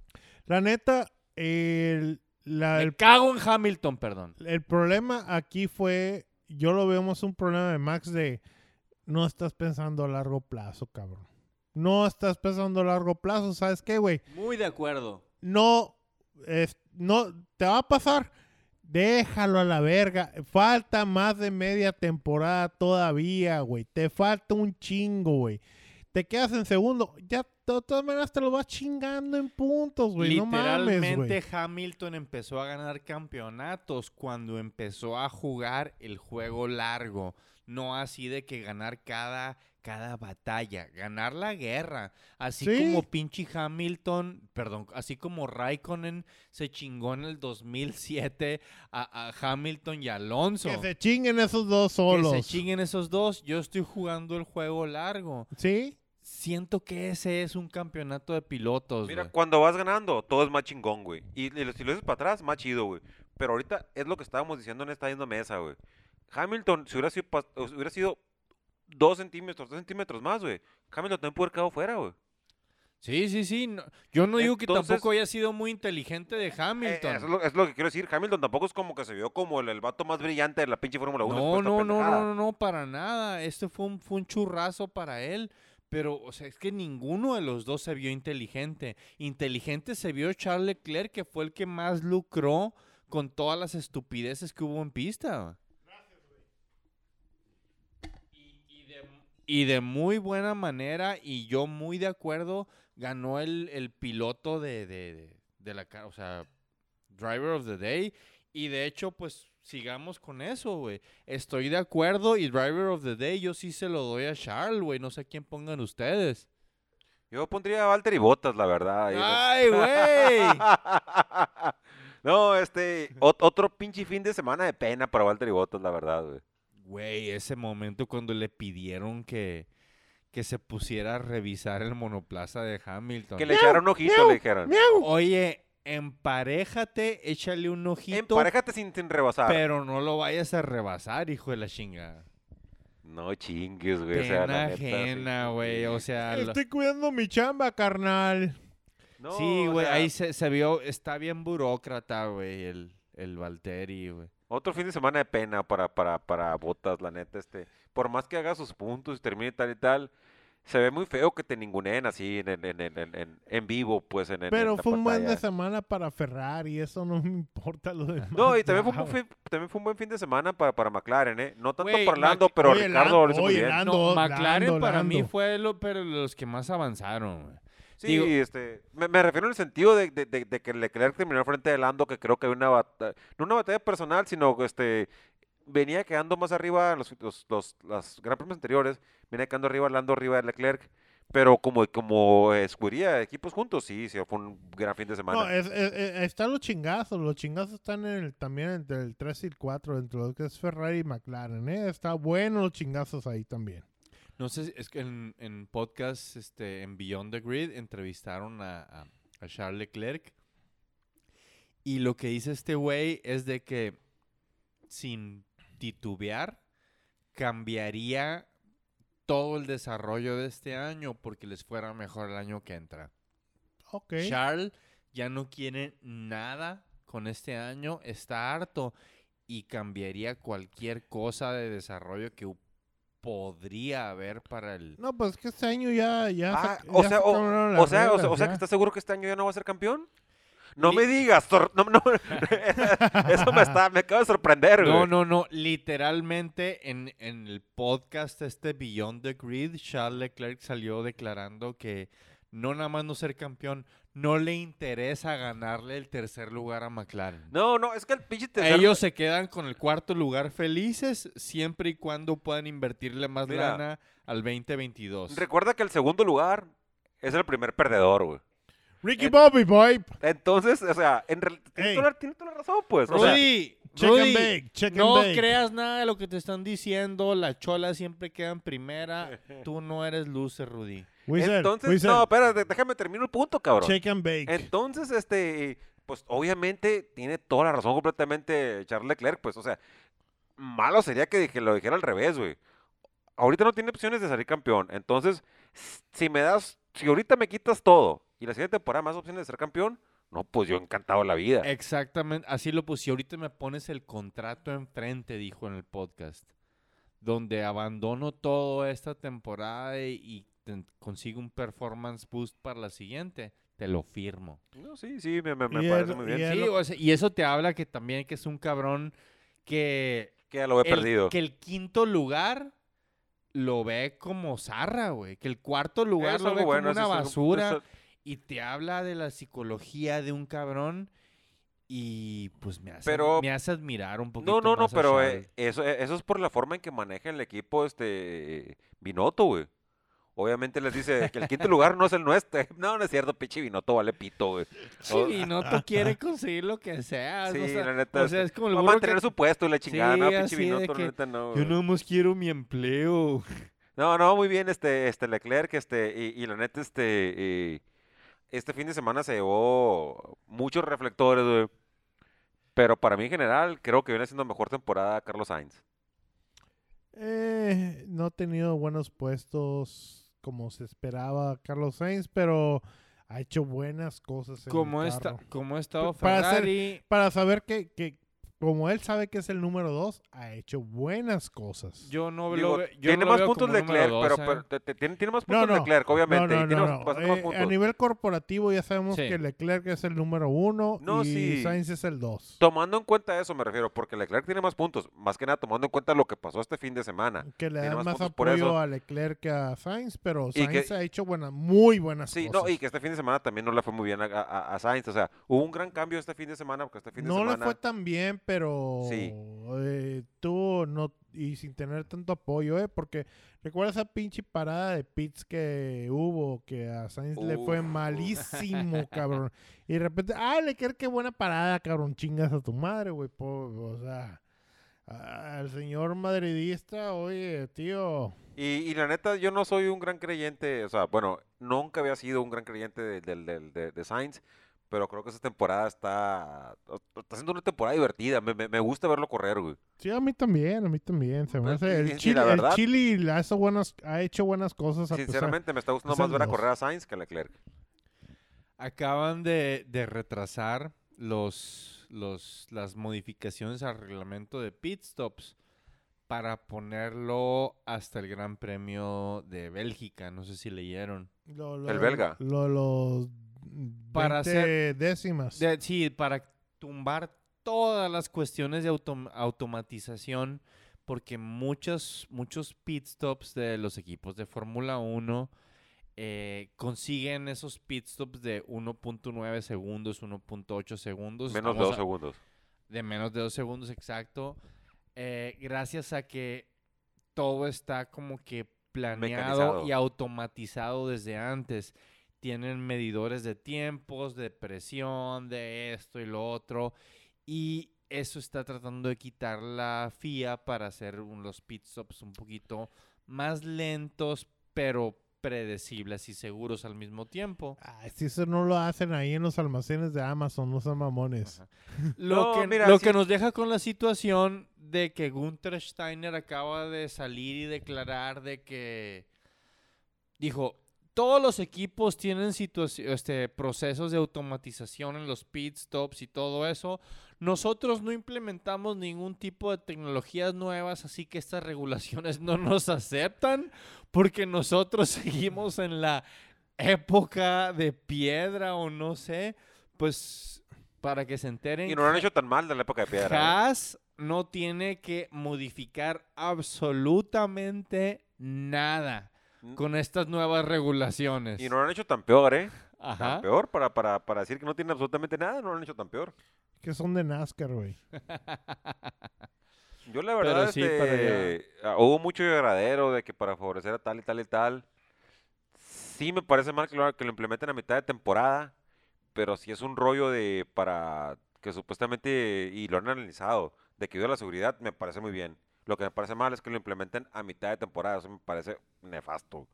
La neta, el, la- Me el, cago en Hamilton, perdón. el problema aquí fue... Yo lo vemos un problema de Max de... No estás pensando a largo plazo, cabrón. No estás pensando a largo plazo. ¿Sabes qué, güey? Muy de acuerdo. no, es- no, te va a pasar. Déjalo a la verga. Falta más de media temporada todavía, güey. Te falta un chingo, güey. Te quedas en segundo. Ya, de todas maneras, te lo vas chingando en puntos, güey. No mames. Hamilton empezó a ganar campeonatos cuando empezó a jugar el juego largo. No así de que ganar cada, cada batalla, ganar la guerra. Así Sí. como pinche Hamilton, perdón, así como Raikkonen se chingó en el 2007 a, a Hamilton y Alonso. Que se chinguen esos dos Que solos. se chinguen esos dos. Yo estoy jugando el juego largo. ¿Sí? Siento que ese es un campeonato de pilotos. Mira, cuando vas ganando, todo es más chingón, güey. Y, y si lo dices para atrás, más chido, güey. Pero ahorita es lo que estábamos diciendo en esta misma mesa, güey. Hamilton, si hubiera sido, si hubiera sido dos centímetros, tres centímetros más, güey. Hamilton también pudo haber quedado fuera, güey. Sí, sí, sí. no- yo no digo que tampoco haya sido muy inteligente de Eh, Hamilton. es, lo, es lo que quiero decir. Hamilton tampoco es como que se vio como el, el vato más brillante de la pinche Fórmula 1. no, no, no, no, no, no, para nada. Este fue un, fue un churrazo para él. Pero, o sea, es que ninguno de los dos se vio inteligente. Inteligente se vio Charles Leclerc, que fue el que más lucró con todas las estupideces que hubo en pista. Y, y de, y de muy buena manera, y yo muy de acuerdo, ganó el, el piloto de, de, de- la o sea, Driver of the Day. Y de hecho, pues sigamos con eso, güey. Estoy de acuerdo y Driver of the Day yo sí se lo doy a Charles, güey. No sé a quién pongan ustedes. Yo pondría a Valtteri Bottas, la verdad. ¡Ay, güey! no, este, ot- otro pinche fin de semana de pena para Valtteri Bottas, la verdad, güey. Güey, ese momento cuando le pidieron que, que se pusiera a revisar el monoplaza de Hamilton. Que le echaron un ojito, le dijeron. ¡Miau! Oye, emparéjate, échale un ojito, Emparejate sin, sin rebasar. pero no lo vayas a rebasar, hijo de la chinga. No chingues, güey. o sea, la ajena, güey. O sea, lo- Estoy cuidando mi chamba, carnal. No, sí, o güey, sea, ahí se, se vio, está bien burócrata, güey, el, el Valtteri, güey. Otro fin de semana de pena para, para, para Botas, la neta, este. Por más que haga sus puntos y termine tal y tal, se ve muy feo que te ninguneen así en, en, en, en, en, en vivo, pues, en, Pero fue un buen de semana para Ferrari. Eso no me importa lo demás. No, y también fue, un fin, también fue un buen fin de semana para, para McLaren, ¿eh? No tanto por Lando, Mac- pero Oye, Ricardo lo hizo muy oye, bien. Lando. No, McLaren Lando, para mí fue lo, pero los que más avanzaron. Sí, digo- este, me, me refiero en el sentido de, de, de, de que Leclerc terminó frente de Lando, que creo que había una batalla, no una batalla personal, sino que este, venía quedando más arriba en los, los, los, las Gran Premios anteriores, venía quedando arriba Lando arriba de Leclerc, pero como, como escudería de equipos juntos, sí, sí, fue un gran fin de semana. No, es, es- es- están los chingazos. Los chingazos están en el, también entre el 3 y el 4, entre lo que es Ferrari y McLaren. ¿eh? Está bueno los chingazos ahí también. No sé, es que en, en podcast, este, en Beyond the Grid, entrevistaron a, a- a Charles Leclerc. Y lo que dice este güey es de que, sin titubear, cambiaría todo el desarrollo de este año porque les fuera mejor el año que entra. Ok. Charles ya no quiere nada con este año, está harto y cambiaría cualquier cosa de desarrollo que podría haber para el... No, pues que este año ya, ya, Ah, o sea, o, sea, o sea, reglas, o sea que estás seguro que este año ya no va a ser campeón. No me digas, no, eso me está, me acaba de sorprender, güey. No, no, no. Literalmente en, en el podcast este Beyond the Grid, Charles Leclerc salió declarando que no nada más no ser campeón, no le interesa ganarle el tercer lugar a McLaren. No, no, es que el pinche tercer- Ellos se quedan con el cuarto lugar felices siempre y cuando puedan invertirle más Mira. lana al 2022. Recuerda que el segundo lugar es el primer perdedor, güey. Ricky Bobby, boy. Entonces, o sea, en real- tiene, Ey. toda la, tiene toda la razón, pues. O sea, Rudy, Check Rudy, and bake, check no and bake. creas nada de lo que te están diciendo. La chola siempre queda en primera. Tú no eres loser, Rudy. Wizard, entonces, Wizard, no, espérate, déjame terminar el punto, cabrón. Check and bake. Entonces, este, pues obviamente tiene toda la razón completamente Charles Leclerc, pues, o sea, malo sería que, dije- lo dijera al revés, güey. Ahorita no tiene opciones de salir campeón. Entonces, si me das, si ahorita me quitas todo y la siguiente temporada más opciones de ser campeón, no, pues yo encantado la vida. Exactamente, así lo puse. Y ahorita me pones el contrato enfrente, dijo en el podcast. Donde abandono toda esta temporada y, y te- consigo un performance boost para la siguiente. Te lo firmo. No, sí, sí, me, me- me Y parece el- muy y bien. el- Sí, lo- o sea, y eso te habla que también que es un cabrón que Que ya lo he el, perdido. que el quinto lugar lo ve como zarra, güey. Que el cuarto lugar Es lo ve bueno, como una algo- basura. eso- Y te habla de la psicología de un cabrón. Y pues me hace, Pero- me hace admirar un poquito No, no, no, más pero eh, eso, eh, eso es por la forma en que maneja el equipo este Binotto, güey. Obviamente les dice que el quinto lugar no es el nuestro. No, no es cierto, pinche Binotto vale pito, güey. Binotto quiere conseguir lo que sea. Sí, o sea, la neta. o sea, es como el Va a mantener que- su puesto y la chingada, no, Sí, pinche así de Binotto, que la neta, no. Yo güey. no más quiero mi empleo. No, no, muy bien, este, este Leclerc, este, y, y la neta, este, eh, este fin de semana se llevó muchos reflectores, güey. Pero para mí en general, creo que viene siendo mejor temporada Carlos Sainz. Eh, no ha tenido buenos puestos como se esperaba Carlos Sainz, pero ha hecho buenas cosas. En Como, el está, carro. como ha estado Para hacer-. Para saber que, que, como él sabe que es el número dos, ha hecho buenas cosas. Yo no Digo, lo, yo tiene no lo más veo Leclerc, dos, pero, ¿eh? pero te- te- tiene, más No, puntos no. Leclerc, obviamente. No, y tiene no, más- no. más Eh, a nivel corporativo ya sabemos Sí. que Leclerc es el número uno No, y sí. Sainz es el dos. Tomando en cuenta eso, me refiero, porque Leclerc tiene más puntos, más que nada tomando en cuenta lo que pasó este fin de semana. Que le dan más más apoyo a Leclerc que a Sainz, pero Y que- Sainz ha hecho buenas, muy buenas Sí, cosas. no, y que este fin de semana también no le fue muy bien a, a- a Sainz. O sea, hubo un gran cambio este fin de semana, porque este fin de no semana. le fue tan bien, pero Sí. eh, tuvo no y sin tener tanto apoyo, eh, porque recuerda esa pinche parada de pits que hubo que a Sainz le fue malísimo, cabrón. Y de repente, ah, Leclerc qué buena parada, cabrón, chingas a tu madre, güey, o sea, al señor madridista, oye, tío, Y, y la neta, yo no soy un gran creyente, o sea, bueno, nunca había sido un gran creyente de, del- de- de Sainz, pero creo que esta temporada está, está siendo una temporada divertida. Me, me- me gusta verlo correr, güey. Sí, a mí también, a mí también. Se me hace- el, y Chile, el Chile le ha hecho buenas, ha hecho buenas cosas. a pesar- Sinceramente, me está gustando más ver a correr a Sainz que a Leclerc. Acaban de, de retrasar los, los, las modificaciones al reglamento de pit stops para ponerlo hasta el Gran Premio de Bélgica. No sé si leyeron. Lo- lo- El belga. lo- los Para 20 hacer- décimas. De- sí, para tumbar todas las cuestiones de autom- automatización, porque muchos, muchos pit stops de los equipos de Fórmula 1 eh, consiguen esos pit stops de 1.9 segundos, 1.8 segundos. Menos de Estamos dos a- segundos. de menos de dos segundos exacto, eh, gracias a que todo está como que planeado Mecanizado. y automatizado desde antes. Tienen medidores de tiempos, de presión, de esto y lo otro. Y eso está tratando de quitar la FIA para hacer un- los pit stops un poquito más lentos, pero predecibles y seguros al mismo tiempo. Ay, si eso no lo hacen ahí en los almacenes de Amazon, no son mamones. Ajá. Lo, No, que, mira, lo sí- que nos deja con la situación de que Gunther Steiner acaba de salir y declarar de que dijo, todos los equipos tienen este, procesos de automatización en los pit stops y todo eso. Nosotros no implementamos ningún tipo de tecnologías nuevas, así que estas regulaciones no nos aceptan porque nosotros seguimos en la época de piedra o no sé, pues para que se enteren. Y no lo han hecho tan mal de la época de piedra. Haas no tiene que modificar absolutamente nada. Con estas nuevas regulaciones. Y no lo han hecho tan peor, ¿eh? Ajá. Tan peor para, para, para decir que no tiene absolutamente nada, no lo han hecho tan peor. Que son de NASCAR, güey. Yo la verdad, Pero sí, este, ah, hubo mucho lloradero de que para favorecer a tal y tal y tal. Sí me parece mal que lo, que lo implementen a mitad de temporada, pero sí es un rollo de para que supuestamente, y lo han analizado, de que ayuda a la seguridad, me parece muy bien. Lo que me parece mal es que lo implementen a mitad de temporada, eso me parece nefasto.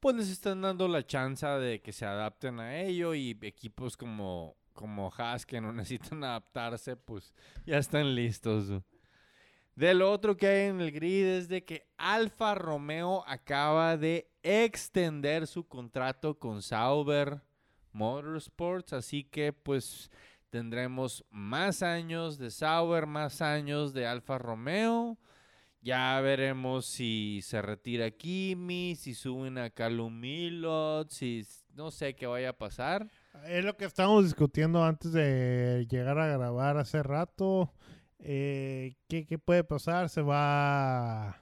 Pues les están dando la chance de que se adapten a ello y equipos como, como Haas que no necesitan adaptarse, pues ya están listos. De lo otro que hay en el grid es de que Alfa Romeo acaba de extender su contrato con Sauber Motorsports, así que pues tendremos más años de Sauber, más años de Alfa Romeo. Ya veremos si se retira Kimi, si suben a Calum Milot, si no sé qué vaya a pasar. Es lo que estábamos discutiendo antes de llegar a grabar hace rato. Eh, ¿qué, qué puede pasar? Se va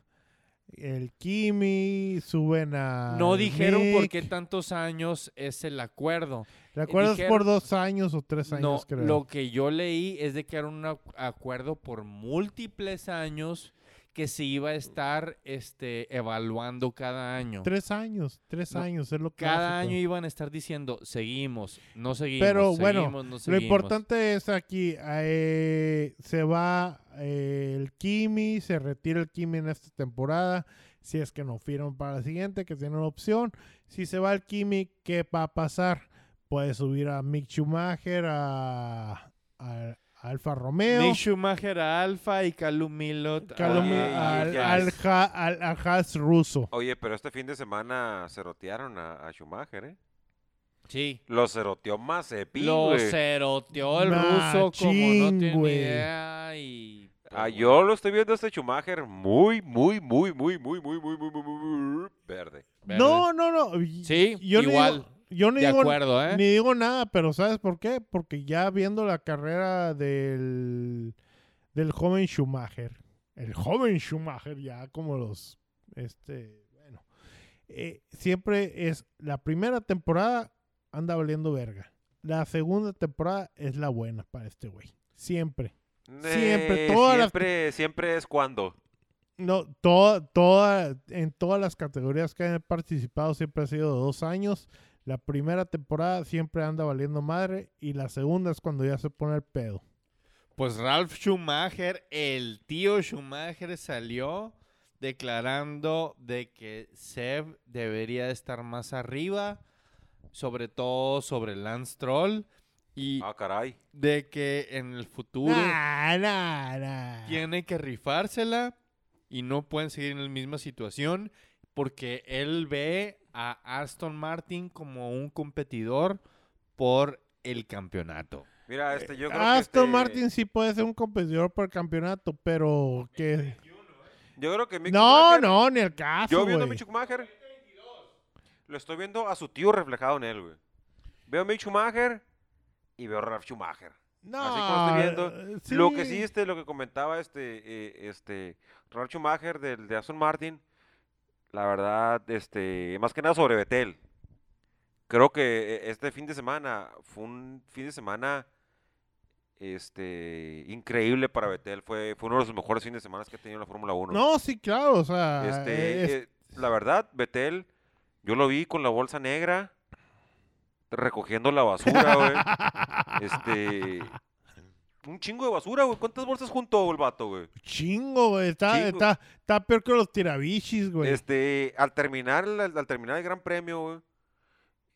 el Kimi, suben a. No dijeron por Mick. qué tantos años es el acuerdo. ¿De acuerdo? Es por dos años o tres años, No, creo. lo que yo leí es de que era un ac- acuerdo por múltiples años que se iba a estar este, evaluando cada año. Tres años, tres No, años, es lo que Cada año iban a estar diciendo, seguimos, no seguimos, Pero, bueno, seguimos, no Lo importante es aquí, eh, se va eh, el Kimi, se retira el Kimi en esta temporada, si es que no firman para la siguiente, que tienen opción. Si se va el Kimi, ¿qué va a pasar? Puede subir a Mick Schumacher, a- a Alfa Romeo, Mick Schumacher a Alfa y Calum Milot a- Calum- Oye, al, al, al- al Haas ruso. Oye, pero este fin de semana cerotearon a, a Schumacher, ¿eh? Sí. Lo ceroteó más Lo güey. ceroteó el ruso como no tiene ni güey. idea y... Ah, pues, yo lo estoy viendo a este Schumacher muy, muy, muy, muy, muy, muy, muy, muy, muy, muy, muy verde. verde. No, no, no. Sí, yo no igual. digo- yo no De digo, acuerdo, ¿eh? Ni digo nada, pero ¿sabes por qué? Porque ya viendo la carrera del, del joven Schumacher, el joven Schumacher, ya como los, este, bueno, eh, siempre es la primera temporada anda valiendo verga. La segunda temporada es la buena para este güey. Siempre. Siempre, Eh, todas las- siempre, siempre es cuando. No, toda, toda, en todas las categorías que han participado siempre ha sido de dos años. La primera temporada siempre anda valiendo madre y la segunda es cuando ya se pone el pedo. Pues Ralph Schumacher, el tío Schumacher salió declarando de que Seb debería estar más arriba, sobre todo sobre Lance Troll y Ah, caray. de que en el futuro Nah, nah, nah. tiene que rifársela y no pueden seguir en la misma situación porque él ve a Aston Martin como un competidor por el campeonato. Mira, este, yo creo que Aston este- Martin sí puede ser un competidor por el campeonato, pero que... Yo creo que Mick No, Schumacher- no, ni el caso, Yo viendo a. Mick Schumacher, lo estoy viendo a su tío reflejado en él, güey. Veo a Mick Schumacher y veo a Ralf Schumacher. No, Así como estoy viendo. eh, Lo que sí, este, lo que comentaba este, eh, este, Ralf Schumacher del, de Aston Martin, la verdad, este, más que nada sobre Betel. Creo que eh, este fin de semana fue un fin de semana este, increíble para Betel. Fue, fue uno de los mejores fines de semana que ha tenido la Fórmula 1. No, sí, claro, o sea... Este, es- eh, la verdad, Betel, yo lo vi con la bolsa negra, recogiendo la basura, güey. Este, un chingo de basura, güey. ¿Cuántas bolsas juntó el vato, güey? Chingo, güey. Está, Chingo. está, está peor que los tirabichis, güey. Este, al terminar, el- al, terminar el Gran Premio, güey,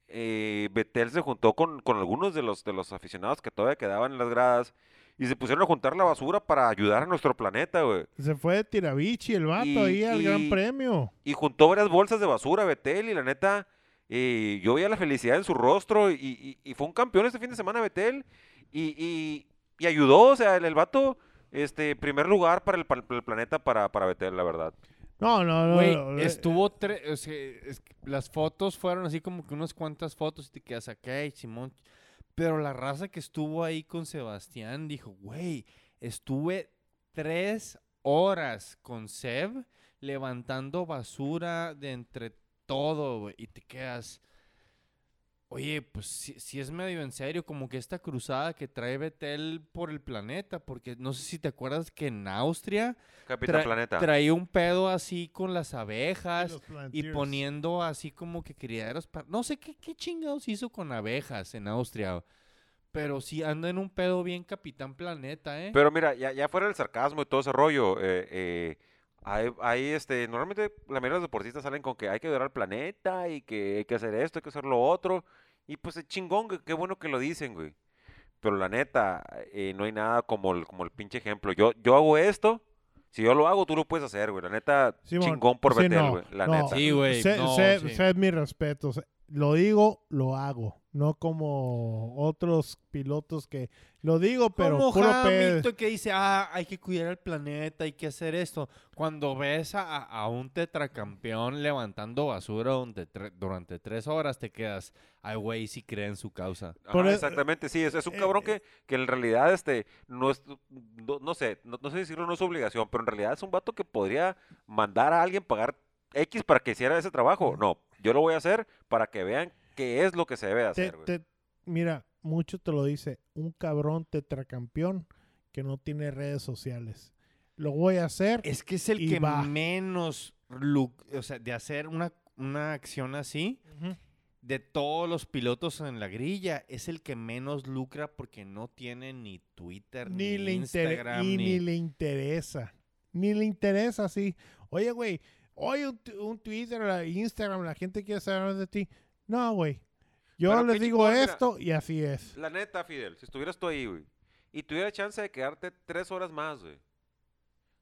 eh, Vettel se juntó con, con algunos de los, de los aficionados que todavía quedaban en las gradas y se pusieron a juntar la basura para ayudar a nuestro planeta, güey. Se fue de tirabichi el vato Y- ahí al Gran Premio. Y juntó varias bolsas de basura, Betel, y la neta, eh, yo veía la felicidad en su rostro, y, y- y fue un campeón este fin de semana, Betel, y, y- ayudó, o sea, el, el vato, este, primer lugar para el, pa- el planeta para, para Betel, la verdad. No, no, no. Güey, no, estuvo tres. O sea, es que las fotos fueron así como que unas cuantas fotos y te quedas acá, "Ay, Simón. Pero la raza que estuvo ahí con Sebastián dijo, güey, estuve tres horas con Seb levantando basura de entre todo, güey. Y te quedas. Oye, pues si, es medio en serio, como que esta cruzada que trae Betel por el planeta, porque no sé si te acuerdas que en Austria Capitán Tra- Planeta. Traía un pedo así con las abejas y Planeteers. poniendo así como que criaderos. pa- No sé qué, qué chingados hizo con abejas en Austria. Pero sí anda en un pedo bien Capitán Planeta, ¿eh? Pero mira, ya, ya fuera el sarcasmo y todo ese rollo, eh, eh, hay, hay, este, normalmente la mayoría de los deportistas salen con que hay que ayudar al planeta y que hay que hacer esto, hay que hacer lo otro. Y pues es chingón, qué bueno que lo dicen, güey. Pero la neta, eh, no hay nada como el, como el pinche ejemplo. Yo, yo hago esto, si yo lo hago, tú lo puedes hacer, güey. La neta, Simón, chingón por sí, no, güey. La no. neta. Sí, güey. No, sé mis respetos. Lo digo, lo hago. No como otros pilotos que lo digo, pero Como puro. Hamilton que dice, ah, hay que cuidar el planeta, hay que hacer esto. Cuando ves a, a un tetracampeón levantando basura durante, tre- durante tres horas, te quedas, ay, güey, sí cree en su causa. Ajá, e- exactamente, sí, es, es un eh, cabrón que, que en realidad, este, no es, no, no sé, no, no sé decirlo, no es obligación, pero en realidad es un vato que podría mandar a alguien pagar X para que hiciera ese trabajo. No, yo lo voy a hacer para que vean qué es lo que se debe de hacer, güey. te- mira, mucho te lo dice. Un cabrón tetracampeón que no tiene redes sociales. Lo voy a hacer. Es que es el que va. menos, o sea, de hacer una, una acción así, de todos los pilotos en la grilla, es el que menos lucra porque no tiene ni Twitter, ni, ni le inter- Instagram, y ni... ni le interesa. Ni le interesa, sí. Oye, güey, oye, un, un Twitter, Instagram, la gente quiere saber de ti. No, güey. Yo Pero les digo mira. esto y así es. La neta, Fidel, si estuvieras tú ahí, güey, y tuvieras chance de quedarte tres horas más, güey,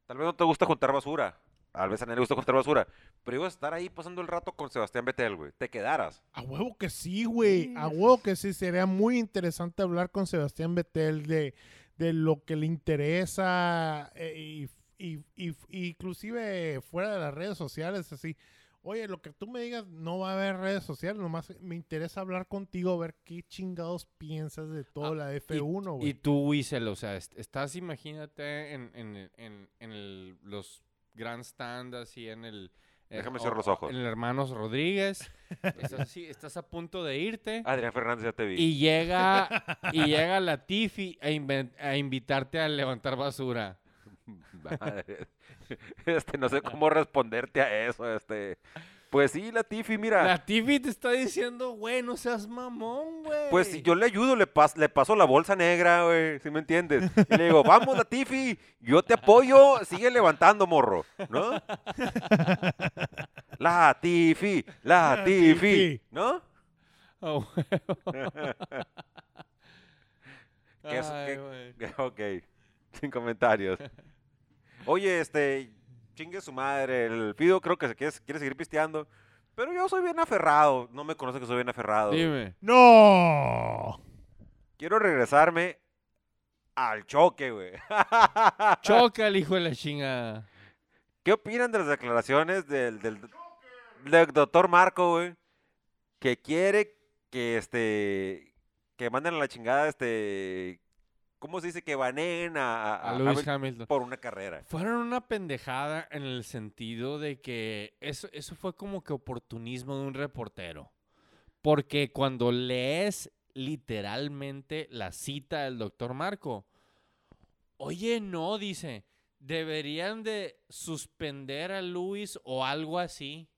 tal vez no te gusta juntar basura, tal vez a nadie le gusta juntar basura, pero ibas a estar ahí pasando el rato con Sebastián Betel, güey, te quedaras. A huevo que sí, güey. A huevo que sí. Sería muy interesante hablar con Sebastián Betel de, de lo que le interesa eh, y, y- y- inclusive fuera de las redes sociales, así. Oye, lo que tú me digas no va a haber redes sociales, nomás me interesa hablar contigo, ver qué chingados piensas de toda Ah, la Y, F1, y tú, Wiesel, o sea, est- estás, imagínate, en, en, en, en el- los grandstands, así en el... Déjame cerrar los ojos. En el Hermanos Rodríguez. estás así, estás a punto de irte. Adrián Fernández ya te vi. Y llega, y llega la Tiffy a, a invitarte a levantar basura. Madre. Este, no sé cómo responderte a eso, este. Pues sí, la Tiffy, mira. La Tiffy te está diciendo, güey, no seas mamón, güey. Pues si yo le ayudo, le, pas- le paso la bolsa negra, güey, ¿sí me entiendes? Y le digo, vamos, la Tiffy, yo te apoyo, sigue levantando, morro, ¿no? La Tiffy, la La Tiffy, Tiffy. ¿no? Que es- Ay. Ok, sin comentarios. Oye, este, chingue su madre, el Fido creo que se quiere, quiere seguir pisteando, pero yo soy bien aferrado, no me conoce que soy bien aferrado. Dime. ¡No! Quiero regresarme al choque, güey. Choca el hijo de la chingada. ¿Qué opinan de las declaraciones del, del, del doctor Marco, güey? Que quiere que este que manden a la chingada este ¿cómo se dice? que baneen a, a- A a Lewis Hamilton Hamilton. por una carrera. Fueron una pendejada en el sentido de que eso, eso fue como que oportunismo de un reportero. Porque cuando lees literalmente la cita del doctor Marco, oye, no, dice, deberían de suspender a Luis o algo así.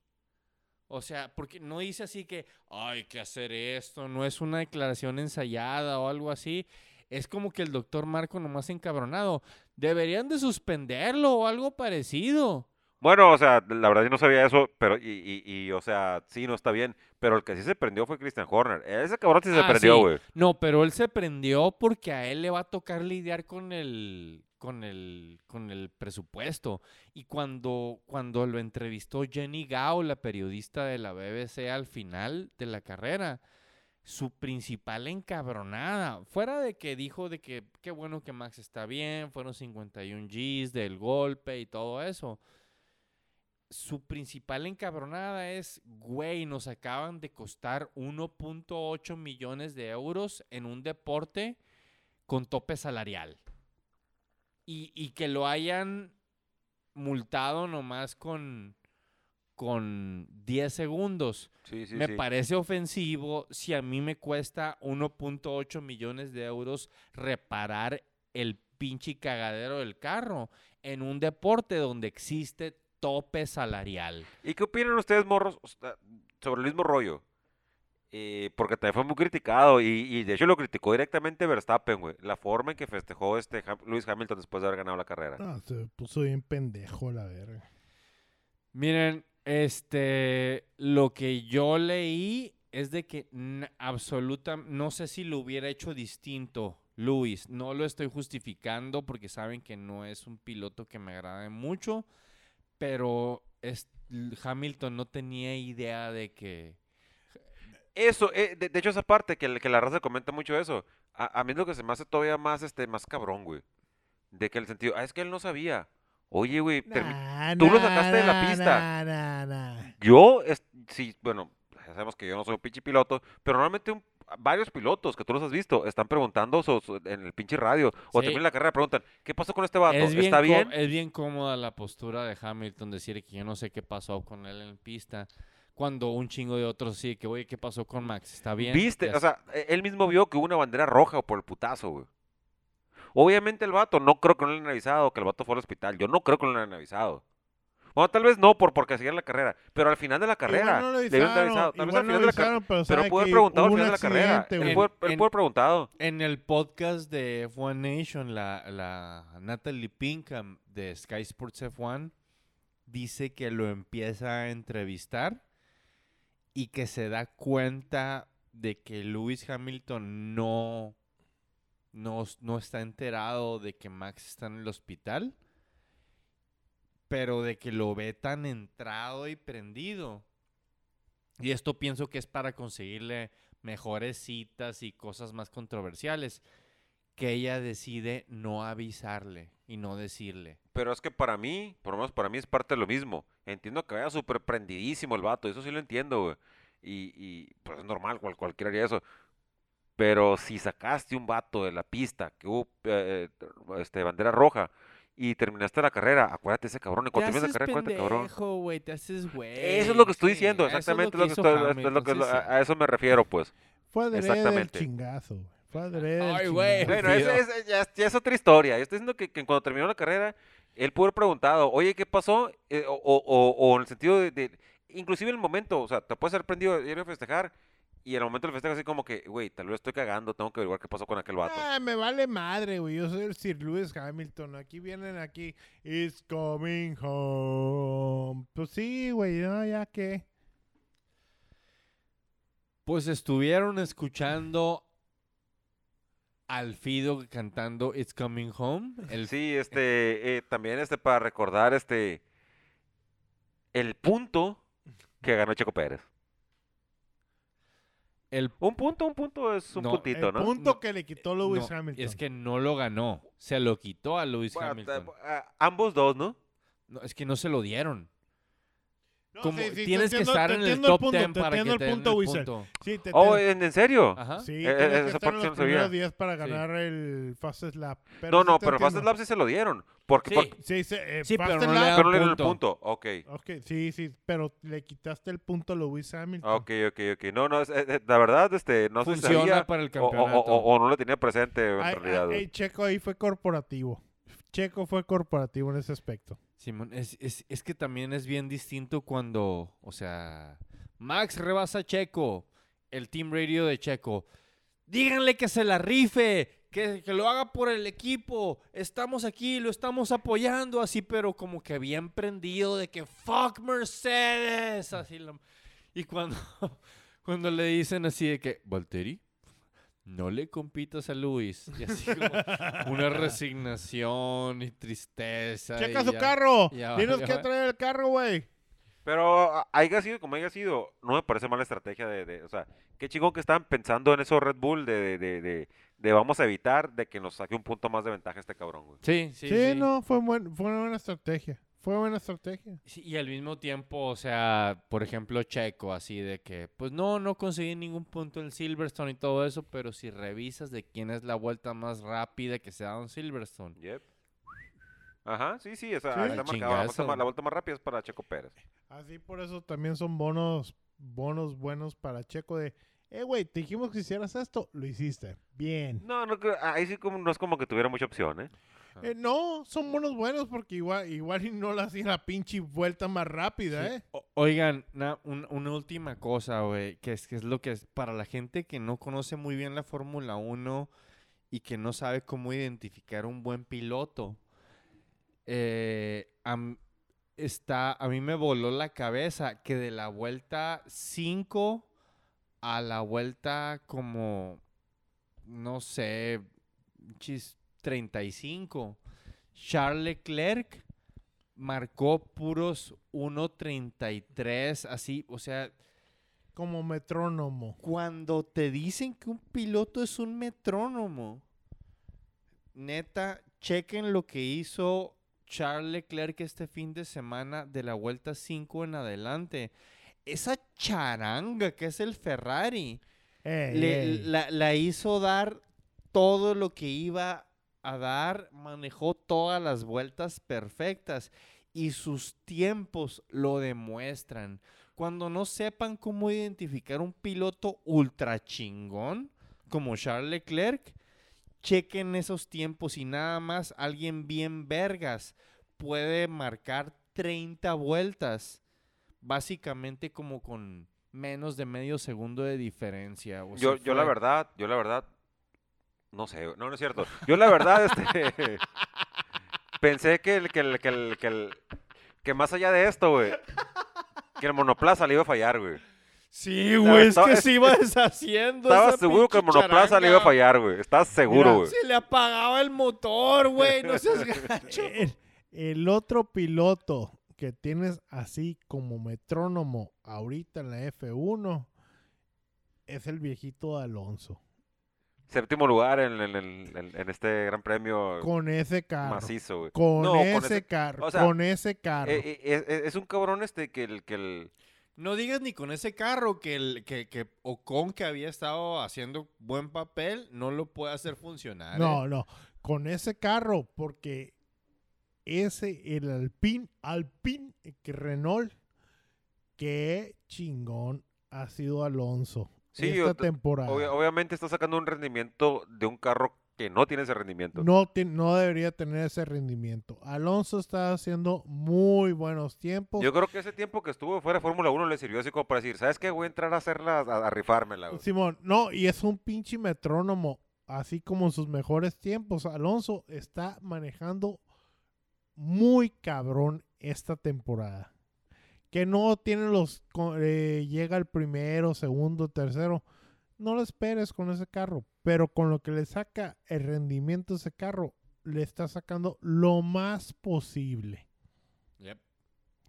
O sea, porque no dice así que hay que hacer esto, no es una declaración ensayada o algo así. Es como que el doctor Marco nomás encabronado. Deberían de suspenderlo o algo parecido. Bueno, o sea, la verdad yo no sabía eso, pero, y, y, y, o sea, sí, no está bien, pero el que sí se prendió fue Christian Horner. Ese cabrón sí se Ah, prendió, sí. güey. No, pero él se prendió porque a él le va a tocar lidiar con el, con el, con el presupuesto. Y cuando, cuando lo entrevistó Jenny Gao, la periodista de la BBC al final de la carrera, su principal encabronada, fuera de que dijo de que qué bueno que Max está bien, fueron 51 Gs del golpe y todo eso. Su principal encabronada es, güey, nos acaban de costar 1.8 millones de euros en un deporte con tope salarial. Y, y que lo hayan multado nomás con, con 10 segundos. Sí, sí, me sí. parece ofensivo si a mí me cuesta 1.8 millones de euros reparar el pinche cagadero del carro en un deporte donde existe tope salarial. ¿Y qué opinan ustedes, morros, sobre el mismo rollo? Eh, porque también fue muy criticado y, y de hecho lo criticó directamente Verstappen, güey. La forma en que festejó este Ham- Lewis Hamilton después de haber ganado la carrera. No, se puso bien pendejo la verga. Miren, este, lo que yo leí es de que absoluta, no sé si lo hubiera hecho distinto, Luis. No lo estoy justificando porque saben que no es un piloto que me agrade mucho, pero Hamilton no tenía idea de que Eso, eh, de, hecho esa parte que, la raza comenta mucho eso. A, a mí es lo que se me hace todavía más, este, más cabrón, güey. De que el sentido, ah, es que él no sabía. Oye, güey, termi- Nah, tú lo nah, sacaste de la pista. nah, nah, nah. Yo, es- sí, bueno, ya sabemos que yo no soy un pinche piloto, pero normalmente un- varios pilotos que tú los has visto están preguntando so- so- en el pinche radio o Sí. terminan la carrera preguntan, ¿qué pasó con este vato? es bien, ¿Está bien? es bien cómoda la postura de Hamilton decir que yo no sé qué pasó con él en pista. Cuando un chingo de otros sí, que oye, ¿qué pasó con Max? ¿Está bien? ¿Viste? Ya O sea, e- él mismo vio que hubo una bandera roja por el putazo, güey. Obviamente el vato, no creo que no le hayan avisado que el vato fue al hospital. Yo no creo que no le hayan avisado. Bueno, tal vez no por porque seguían la carrera, pero al final de la carrera no lo le debieron de haber avisaron, avisado. Tal vez igual al no final de la carrera. pero Pero pudo haber preguntado al final de la carrera. Él güey. pudo, él En- pudo haber preguntado. En el podcast de F1 Nation, la, la Natalie Pinkham de Sky Sports F1 dice que lo empieza a entrevistar y que se da cuenta de que Lewis Hamilton no, no, no está enterado de que Max está en el hospital, pero de que lo ve tan entrado y prendido. Y esto pienso que es para conseguirle mejores citas y cosas más controversiales, que ella decide no avisarle y no decirle. Pero es que para mí, por lo menos para mí es parte de lo mismo. Entiendo que vaya súper prendidísimo el vato, eso sí lo entiendo. Y, y pues es normal, cual, cualquiera haría eso. Pero si sacaste un vato de la pista, que hubo eh, eh, este, bandera roja, y terminaste la carrera, acuérdate ese cabrón. Y cuando termines haces la carrera, acuérdate, cabrón. te haces güey. Eso es lo que estoy diciendo, eso es exactamente lo lo que hizo estoy- es lo Hamilton, que- sí, lo- sí. a eso me refiero, pues. Fue Exactamente. chingazo, güey. Fue Ay, güey. Bueno, es, ya, es- ya es otra historia. Yo estoy diciendo que, que cuando terminó la carrera, él pudo haber preguntado, oye, ¿qué pasó? Eh, o, o- o- o en el sentido de, de- inclusive en el momento, o sea, te puedes haber prendido ir a festejar, y en el momento del festejo así como que, güey, tal vez estoy cagando, tengo que averiguar qué pasó con aquel vato. Ah, me vale madre, güey. Yo soy el Sir Lewis Hamilton. Aquí vienen aquí. It's coming home. Pues sí, güey. No, ya que. Pues estuvieron escuchando al Fido cantando It's Coming Home. El Sí, este, eh, también este, para recordar, este, el punto que ganó Checo Pérez. El Un punto, un punto es un No, puntito, el ¿no? punto No, que le quitó Lewis no, Hamilton. Es que no lo ganó. Se lo quitó a Lewis Bueno, Hamilton. ah, ambos dos, ¿no? No, es que no se lo dieron. No, Como sí, sí, te tienes que estar en el top punto, 10 te para que te el den punto, el punto. Sí, te Oh. ¿en, en serio? Ajá. Sí, Eh, tienes eh, que esa estar parte en los primeros 10 para Sí. ganar el Fastest Lap. Pero No, no, pero entiendo. Fast Lap sí se lo dieron. Porque, Sí. porque- Sí, sí, eh, Sí, pero Fastest no le Lap- dan pero no le dieron el punto. Ok. Ok, sí, sí, pero le quitaste el punto a Lewis Hamilton. Ok, ok, ok. No, no, es- eh, la verdad, este, no Funciona sabía para el o- o, campeonato. o- o no lo tenía presente en realidad. Checo ahí fue corporativo. Checo fue corporativo en ese aspecto. Simón, es, es- es que también es bien distinto cuando, o sea, Max rebasa a Checo, el team radio de Checo. Díganle que se la rife, que, que lo haga por el equipo. Estamos aquí, lo estamos apoyando, así, pero como que bien prendido de que fuck Mercedes. Así y cuando, cuando le dicen así de que, Valtteri, no le compitas a Luis. Y así como una resignación y tristeza. y Checa su ya. carro. ya Dinos qué trae el carro, güey. Pero haya sido como haya sido, no me parece mala estrategia de, de- o sea, qué chingón que estaban pensando en eso Red Bull de, de, de, de- de vamos a evitar de que nos saque un punto más de ventaja este cabrón, güey. Sí, sí, Sí, sí. no, fue, buen, fue una buena estrategia. Fue buena estrategia. Sí, y al mismo tiempo, o sea, por ejemplo, Checo, así de que, pues no, no conseguí ningún punto en Silverstone y todo eso, pero si revisas de quién es la vuelta más rápida que se dado en Silverstone. Yep. Ajá, sí, sí, o sea, Sí. ahí está Al marcado, la, vuelta la vuelta más rápida es para Checo Pérez. Así por eso también son bonos, bonos buenos para Checo de, eh, güey, te dijimos que hicieras esto, lo hiciste. Bien. No, no, creo- ahí sí como, no es como que tuviera mucha opción, ¿eh? Eh, no, son bonos buenos porque igual, igual y no le hacía la pinche vuelta más rápida, Sí. ¿eh? O- oigan, na- un- una última cosa, güey, que es, que es lo que es para la gente que no conoce muy bien la Fórmula 1 y que no sabe cómo identificar un buen piloto. eh, am- está, a mí me voló la cabeza que de la vuelta 5 a la vuelta como, no sé, chis, 35, Charles Leclerc marcó puros 1.33, así, o sea, Como metrónomo. cuando te dicen que un piloto es un metrónomo, neta, chequen lo que hizo Charles Leclerc este fin de semana de la vuelta 5 en adelante. Esa charanga que es el Ferrari, le- la, la hizo dar todo lo que iba a dar, manejó todas las vueltas perfectas y sus tiempos lo demuestran. Cuando no sepan cómo identificar un piloto ultra chingón como Charles Leclerc, chequen esos tiempos y nada más alguien bien vergas puede marcar 30 vueltas, básicamente como con menos de medio segundo de diferencia. o Yo, sea, yo la fue- verdad, yo la verdad, no sé, no, no es cierto. Yo la verdad, este, pensé que el, que el, que el, que el, que más allá de esto, güey, que el monoplaza le iba a fallar, güey. Sí, güey, es estaba- que se iba deshaciendo. Estaba esa seguro que el monoplaza le iba a fallar, güey. Estaba seguro, güey. Se le apagaba el motor, güey. No seas gacho. El, el otro piloto que tienes así como metrónomo ahorita en la F1 es el viejito Alonso. Séptimo lugar en, en- en- en- en este gran premio Con ese carro. macizo, güey. Con, No, con ese carro. o sea, con ese carro. Eh, eh, es un cabrón este que el, que el, No digas ni con ese carro que, el, que, que Ocon, que había estado haciendo buen papel, no lo puede hacer funcionar. no, ¿eh? no. Con ese carro, porque ese, el Alpine, Alpine, que Renault, qué chingón ha sido Alonso Sí, esta temporada. obvia- obviamente está sacando un rendimiento de un carro que no tiene ese rendimiento. no, no debería tener ese rendimiento. Alonso está haciendo muy buenos tiempos. Yo creo que ese tiempo que estuvo fuera de Fórmula 1 le sirvió así como para decir, ¿sabes qué? Voy a entrar a hacerla, a, a rifármela, güey. Simón, no, y es un pinche metrónomo, así como en sus mejores tiempos. Alonso está manejando muy cabrón esta temporada. Que no tiene los, co- eh, llega el primero, segundo, tercero. No lo esperes con ese carro, pero con lo que le saca el rendimiento a ese carro, le está sacando lo más posible. Yep.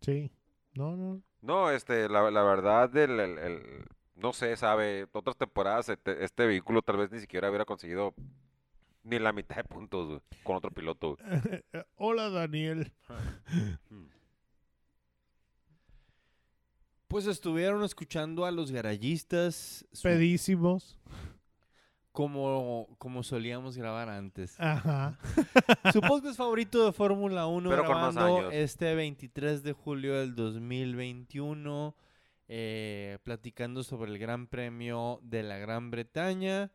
Sí, no, no. No, este, la, la verdad, el, el- el- no sé, sabe, otras temporadas este, este vehículo tal vez ni siquiera hubiera conseguido ni la mitad de puntos, con otro piloto. Hola, Daniel. Pues estuvieron escuchando a los garayistas su- Pedísimos. como, como solíamos grabar antes. Ajá. Su podcast favorito de Fórmula 1 Pero con más grabando años. este 23 de julio del 2021, eh, platicando sobre el Gran Premio de la Gran Bretaña.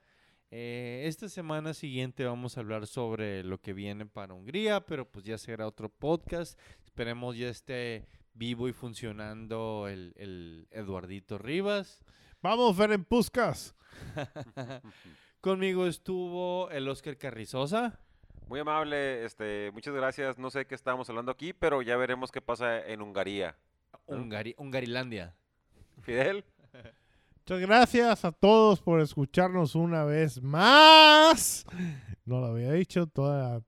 Eh, esta semana siguiente vamos a hablar sobre lo que viene para Hungría, pero pues ya será otro podcast. Esperemos ya esté vivo y funcionando el, el Eduardito Rivas. Vamos, Ferenc Puskas. Conmigo estuvo el Oscar Carrizosa. Muy amable, este, muchas gracias. No sé qué estábamos hablando aquí, pero ya veremos qué pasa en Hungría. Ungari- Ungarilandia. Fidel, Muchas gracias a todos por escucharnos una vez más. No lo había dicho toda.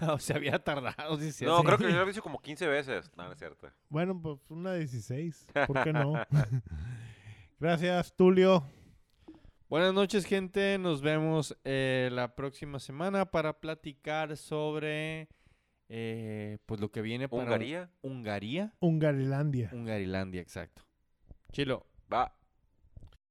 o sea, había tardado. sí, no, creo que yo lo he dicho como 15 veces. No, no es cierto. Bueno, pues una 16. ¿Por qué no? gracias, Tulio. Buenas noches, gente. Nos vemos eh, la próxima semana para platicar sobre eh, pues lo que viene para Hungría, Hungaría. Hungarilandia. Hungarilandia, exacto. Chilo. va.